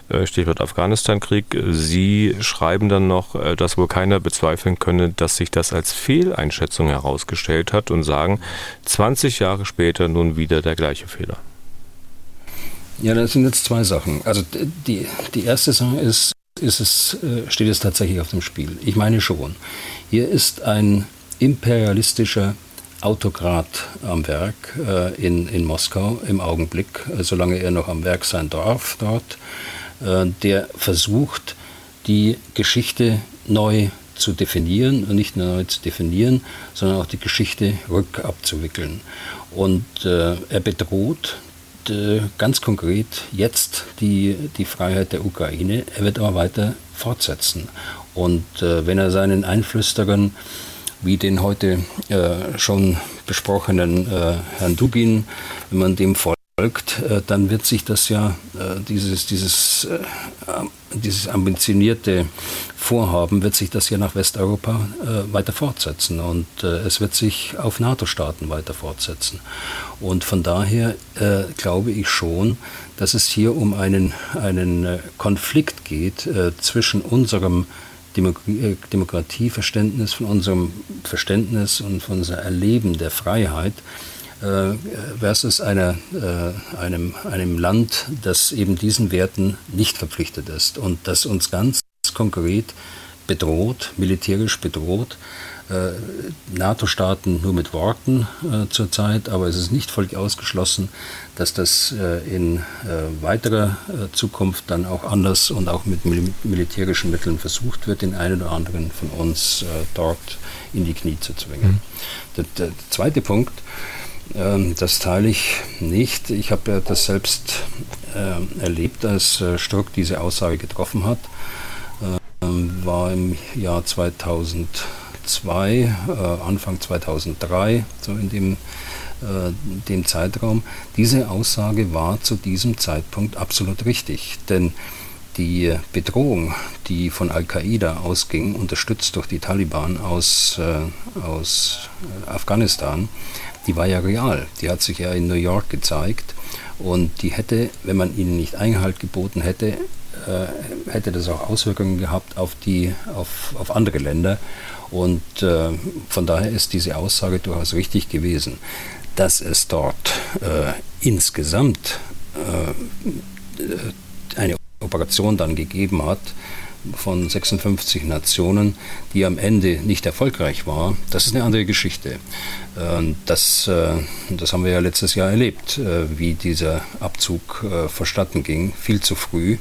Äh, Stichwort Afghanistan-Krieg. Sie schreiben dann noch, äh, dass wohl keiner bezweifeln könne, dass sich das als Fehleinschätzung herausgestellt hat und sagen, 20 Jahre später nun wieder der gleiche Fehler. Ja, das sind jetzt zwei Sachen. Also die, die erste Sache ist, ist es, äh, steht es tatsächlich auf dem Spiel. Ich meine schon. Hier ist ein imperialistischer Autokrat am Werk äh, in, in Moskau im Augenblick, äh, solange er noch am Werk sein darf dort, äh, der versucht, die Geschichte neu zu definieren und nicht nur neu zu definieren, sondern auch die Geschichte rückabzuwickeln. Und äh, er bedroht äh, ganz konkret jetzt die, die Freiheit der Ukraine. Er wird aber weiter fortsetzen. Und äh, wenn er seinen Einflüsterern, wie den heute äh, schon besprochenen äh, Herrn Dugin, wenn man dem folgt, folgt, äh, dann wird sich das ja, äh, dieses, dieses, äh, dieses ambitionierte Vorhaben, wird sich das ja nach Westeuropa weiter fortsetzen und es wird sich auf NATO-Staaten weiter fortsetzen. Und von daher glaube ich schon, dass es hier um einen, einen Konflikt geht zwischen unserem Demokratieverständnis, von unserem Verständnis und von unserem Erleben der Freiheit versus einer, äh, einem, einem Land, das eben diesen Werten nicht verpflichtet ist und das uns ganz konkret bedroht, militärisch bedroht. Äh, NATO-Staaten nur mit Worten äh, zurzeit, aber es ist nicht völlig ausgeschlossen, dass das äh, in äh, weiterer Zukunft dann auch anders und auch mit mil militärischen Mitteln versucht wird, den einen oder anderen von uns dort in die Knie zu zwingen. Mhm. Der, der, zweite Punkt, das teile ich nicht. Ich habe ja das selbst äh, erlebt, als äh, Struck diese Aussage getroffen hat. Ähm, war im Jahr 2002, äh, Anfang 2003, so in dem, dem Zeitraum. Diese Aussage war zu diesem Zeitpunkt absolut richtig, denn die Bedrohung, die von Al-Qaida ausging, unterstützt durch die Taliban aus, aus Afghanistan, die war ja real. Die hat sich ja in New York gezeigt und die hätte, wenn man ihnen nicht Einhalt geboten hätte, äh, hätte das auch Auswirkungen gehabt auf, die, auf, auf andere Länder. Und äh, von daher ist diese Aussage durchaus richtig gewesen. Dass es dort äh, insgesamt äh, eine Operation dann gegeben hat, von 56 Nationen, die am Ende nicht erfolgreich war, das ist eine andere Geschichte. Das, äh, das haben wir ja letztes Jahr erlebt, äh, wie dieser Abzug äh, verstatten ging, viel zu früh.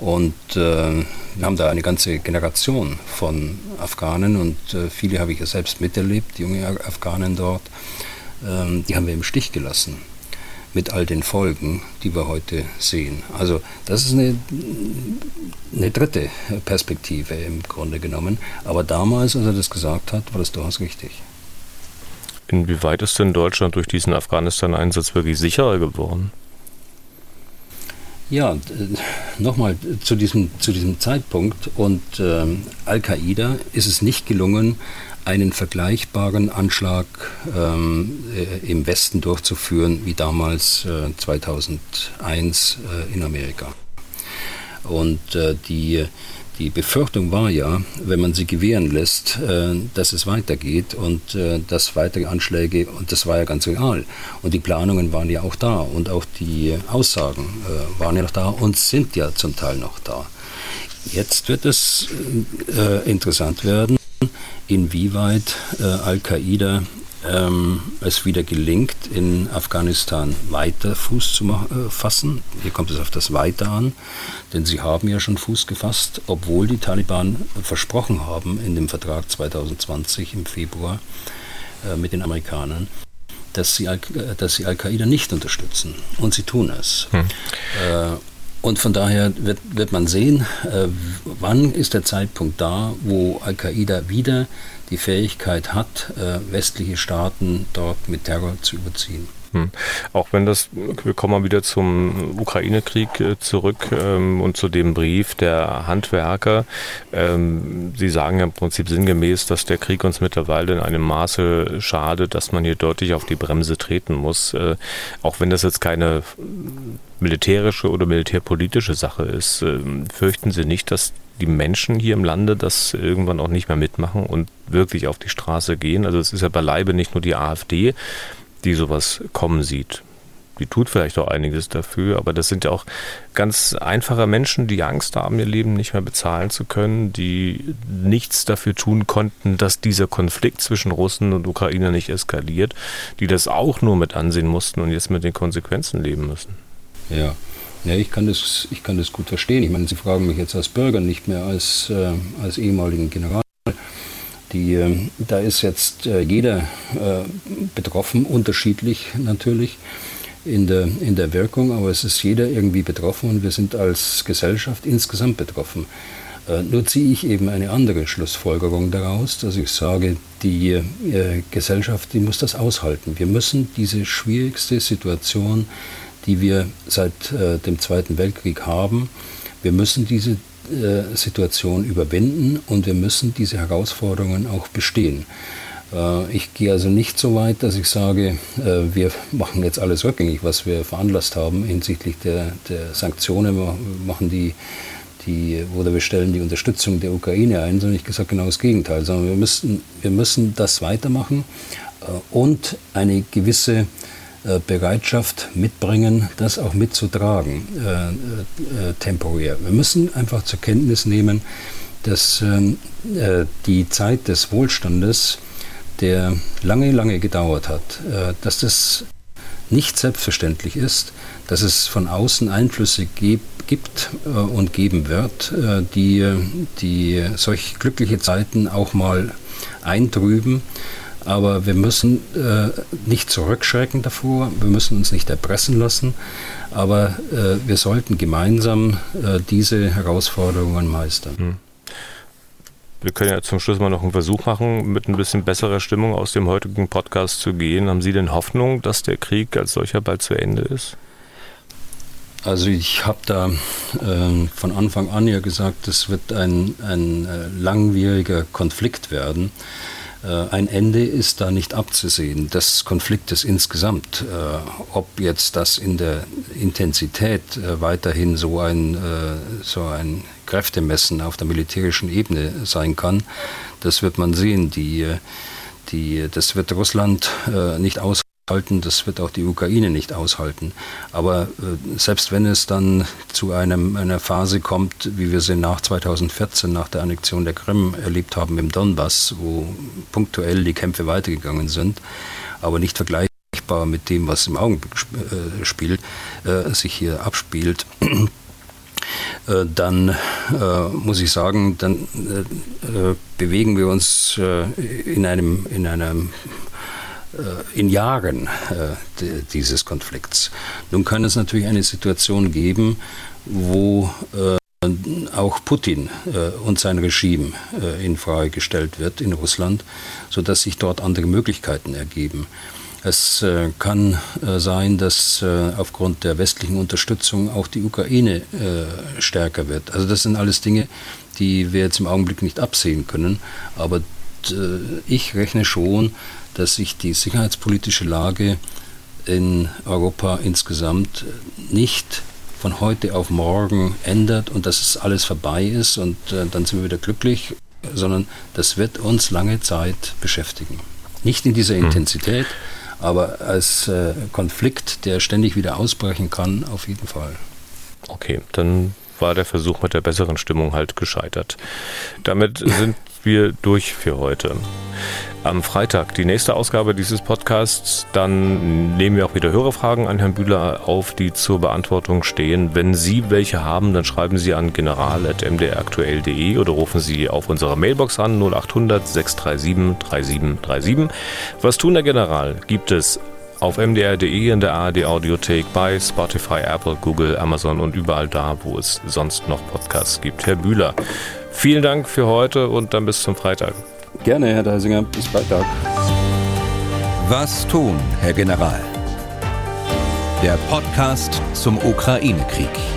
Und wir haben da eine ganze Generation von Afghanen und viele habe ich ja selbst miterlebt, junge Afghanen dort, ähm, die haben wir im Stich gelassen mit all den Folgen, die wir heute sehen. Also das ist eine, eine dritte Perspektive im Grunde genommen. Aber damals, als er das gesagt hat, war das durchaus richtig. Inwieweit ist denn Deutschland durch diesen Afghanistan-Einsatz wirklich sicherer geworden? Ja, nochmal zu diesem, zu diesem Zeitpunkt und ähm, Al-Qaida ist es nicht gelungen, einen vergleichbaren Anschlag ähm, äh, im Westen durchzuführen wie damals äh, 2001 äh, in Amerika. Und äh, die die Befürchtung war ja, wenn man sie gewähren lässt, äh, dass es weitergeht und äh, dass weitere Anschläge, und das war ja ganz real. Und die Planungen waren ja auch da und auch die Aussagen äh, waren ja noch da und sind ja zum Teil noch da. Jetzt wird es interessant werden, inwieweit Al-Qaida ähm, es wieder gelingt, in Afghanistan weiter Fuß zu äh, fassen. Hier kommt es auf das Weiter an, denn sie haben ja schon Fuß gefasst, obwohl die Taliban versprochen haben in dem Vertrag 2020 im Februar äh, mit den Amerikanern, dass sie, Al äh, dass sie Al-Qaida nicht unterstützen. Und sie tun es. Hm. Äh, und von daher wird, wird man sehen, äh, wann ist der Zeitpunkt da, wo Al-Qaida wieder die Fähigkeit hat, äh, westliche Staaten dort mit Terror zu überziehen. Hm. Auch wenn das, wir kommen mal wieder zum Ukraine-Krieg äh, zurück ähm, und zu dem Brief der Handwerker. Ähm, Sie sagen ja im Prinzip sinngemäß, dass der Krieg uns mittlerweile in einem Maße schadet, dass man hier deutlich auf die Bremse treten muss. Äh, auch wenn das jetzt keine militärische oder militärpolitische Sache ist, äh, fürchten Sie nicht, dass die Menschen hier im Lande das irgendwann auch nicht mehr mitmachen und wirklich auf die Straße gehen. Also es ist ja beileibe nicht nur die AfD, die sowas kommen sieht. Die tut vielleicht auch einiges dafür, aber das sind ja auch ganz einfache Menschen, die Angst haben, ihr Leben nicht mehr bezahlen zu können, die nichts dafür tun konnten, dass dieser Konflikt zwischen Russen und Ukraine nicht eskaliert, die das auch nur mit ansehen mussten und jetzt mit den Konsequenzen leben müssen. Ja, ja, ich kann das, ich kann das gut verstehen. Ich meine, Sie fragen mich jetzt als Bürger, nicht mehr als, äh, als ehemaligen General. Die, äh, da ist jetzt äh, jeder äh, betroffen, unterschiedlich natürlich in der, in der Wirkung, aber es ist jeder irgendwie betroffen und wir sind als Gesellschaft insgesamt betroffen. Äh, nur ziehe ich eben eine andere Schlussfolgerung daraus, dass ich sage, die äh, Gesellschaft, die muss das aushalten. Wir müssen diese schwierigste Situation die wir seit äh, dem Zweiten Weltkrieg haben. Wir müssen diese äh, Situation überwinden und wir müssen diese Herausforderungen auch bestehen. Äh, ich gehe also nicht so weit, dass ich sage, äh, wir machen jetzt alles rückgängig, was wir veranlasst haben hinsichtlich der, der Sanktionen, machen die, die, oder wir stellen die Unterstützung der Ukraine ein, sondern ich gesagt genau das Gegenteil, sondern wir müssen, wir müssen das weitermachen äh, und eine gewisse Bereitschaft mitbringen, das auch mitzutragen, äh, äh, temporär. Wir müssen einfach zur Kenntnis nehmen, dass ähm, äh, die Zeit des Wohlstandes, der lange, lange gedauert hat, äh, dass das nicht selbstverständlich ist, dass es von außen Einflüsse gibt äh, und geben wird, die, die solch glückliche Zeiten auch mal eintrüben aber wir müssen äh, nicht zurückschrecken davor, wir müssen uns nicht erpressen lassen, aber äh, wir sollten gemeinsam äh, diese Herausforderungen meistern. Hm. Wir können ja zum Schluss mal noch einen Versuch machen, mit ein bisschen besserer Stimmung aus dem heutigen Podcast zu gehen. Haben Sie denn Hoffnung, dass der Krieg als solcher bald zu Ende ist? Also ich habe da äh, von Anfang an ja gesagt, es wird ein, ein äh, langwieriger Konflikt werden. Äh, ein Ende ist da nicht abzusehen des Konfliktes insgesamt. Äh, ob jetzt das in der Intensität äh, weiterhin so ein, so ein Kräftemessen auf der militärischen Ebene sein kann, das wird man sehen. Die, die, das wird Russland nicht aus halten, das wird auch die Ukraine nicht aushalten. Aber äh, selbst wenn es dann zu einem, einer Phase kommt, wie wir sie nach 2014, nach der Annexion der Krim erlebt haben im Donbass, wo punktuell die Kämpfe weitergegangen sind, aber nicht vergleichbar mit dem, was im Augenblick äh, spielt, äh, sich hier abspielt, äh, dann äh, muss ich sagen, dann äh, bewegen wir uns in einem, in einem äh, in Jahren äh, dieses Konflikts. Nun kann es natürlich eine Situation geben, wo äh, auch Putin und sein Regime in Frage gestellt wird in Russland, sodass sich dort andere Möglichkeiten ergeben. Es äh, kann äh, sein, dass äh, aufgrund der westlichen Unterstützung auch die Ukraine äh, stärker wird. Also das sind alles Dinge, die wir jetzt im Augenblick nicht absehen können. Aber ich rechne schon, dass sich die sicherheitspolitische Lage in Europa insgesamt nicht von heute auf morgen ändert und dass es alles vorbei ist und äh, dann sind wir wieder glücklich, sondern das wird uns lange Zeit beschäftigen. Nicht in dieser hm. Intensität, aber als äh, Konflikt, der ständig wieder ausbrechen kann, auf jeden Fall. Okay, dann war der Versuch mit der besseren Stimmung halt gescheitert. Damit [LAUGHS] sind wir durch für heute. Am Freitag die nächste Ausgabe dieses Podcasts. Dann nehmen wir auch wieder Hörerfragen an Herrn Bühler auf, die zur Beantwortung stehen. Wenn Sie welche haben, dann schreiben Sie an general.mdraktuell.de oder rufen Sie auf unsere Mailbox an 0800 637 3737. Was tun der General? Gibt es auf mdr.de in der ARD Audiothek bei Spotify, Apple, Google, Amazon und überall da, wo es sonst noch Podcasts gibt. Herr Bühler, vielen Dank für heute und dann bis zum Freitag. Gerne, Herr Deisinger. Bis Freitag. Was tun, Herr General? Der Podcast zum Ukraine-Krieg.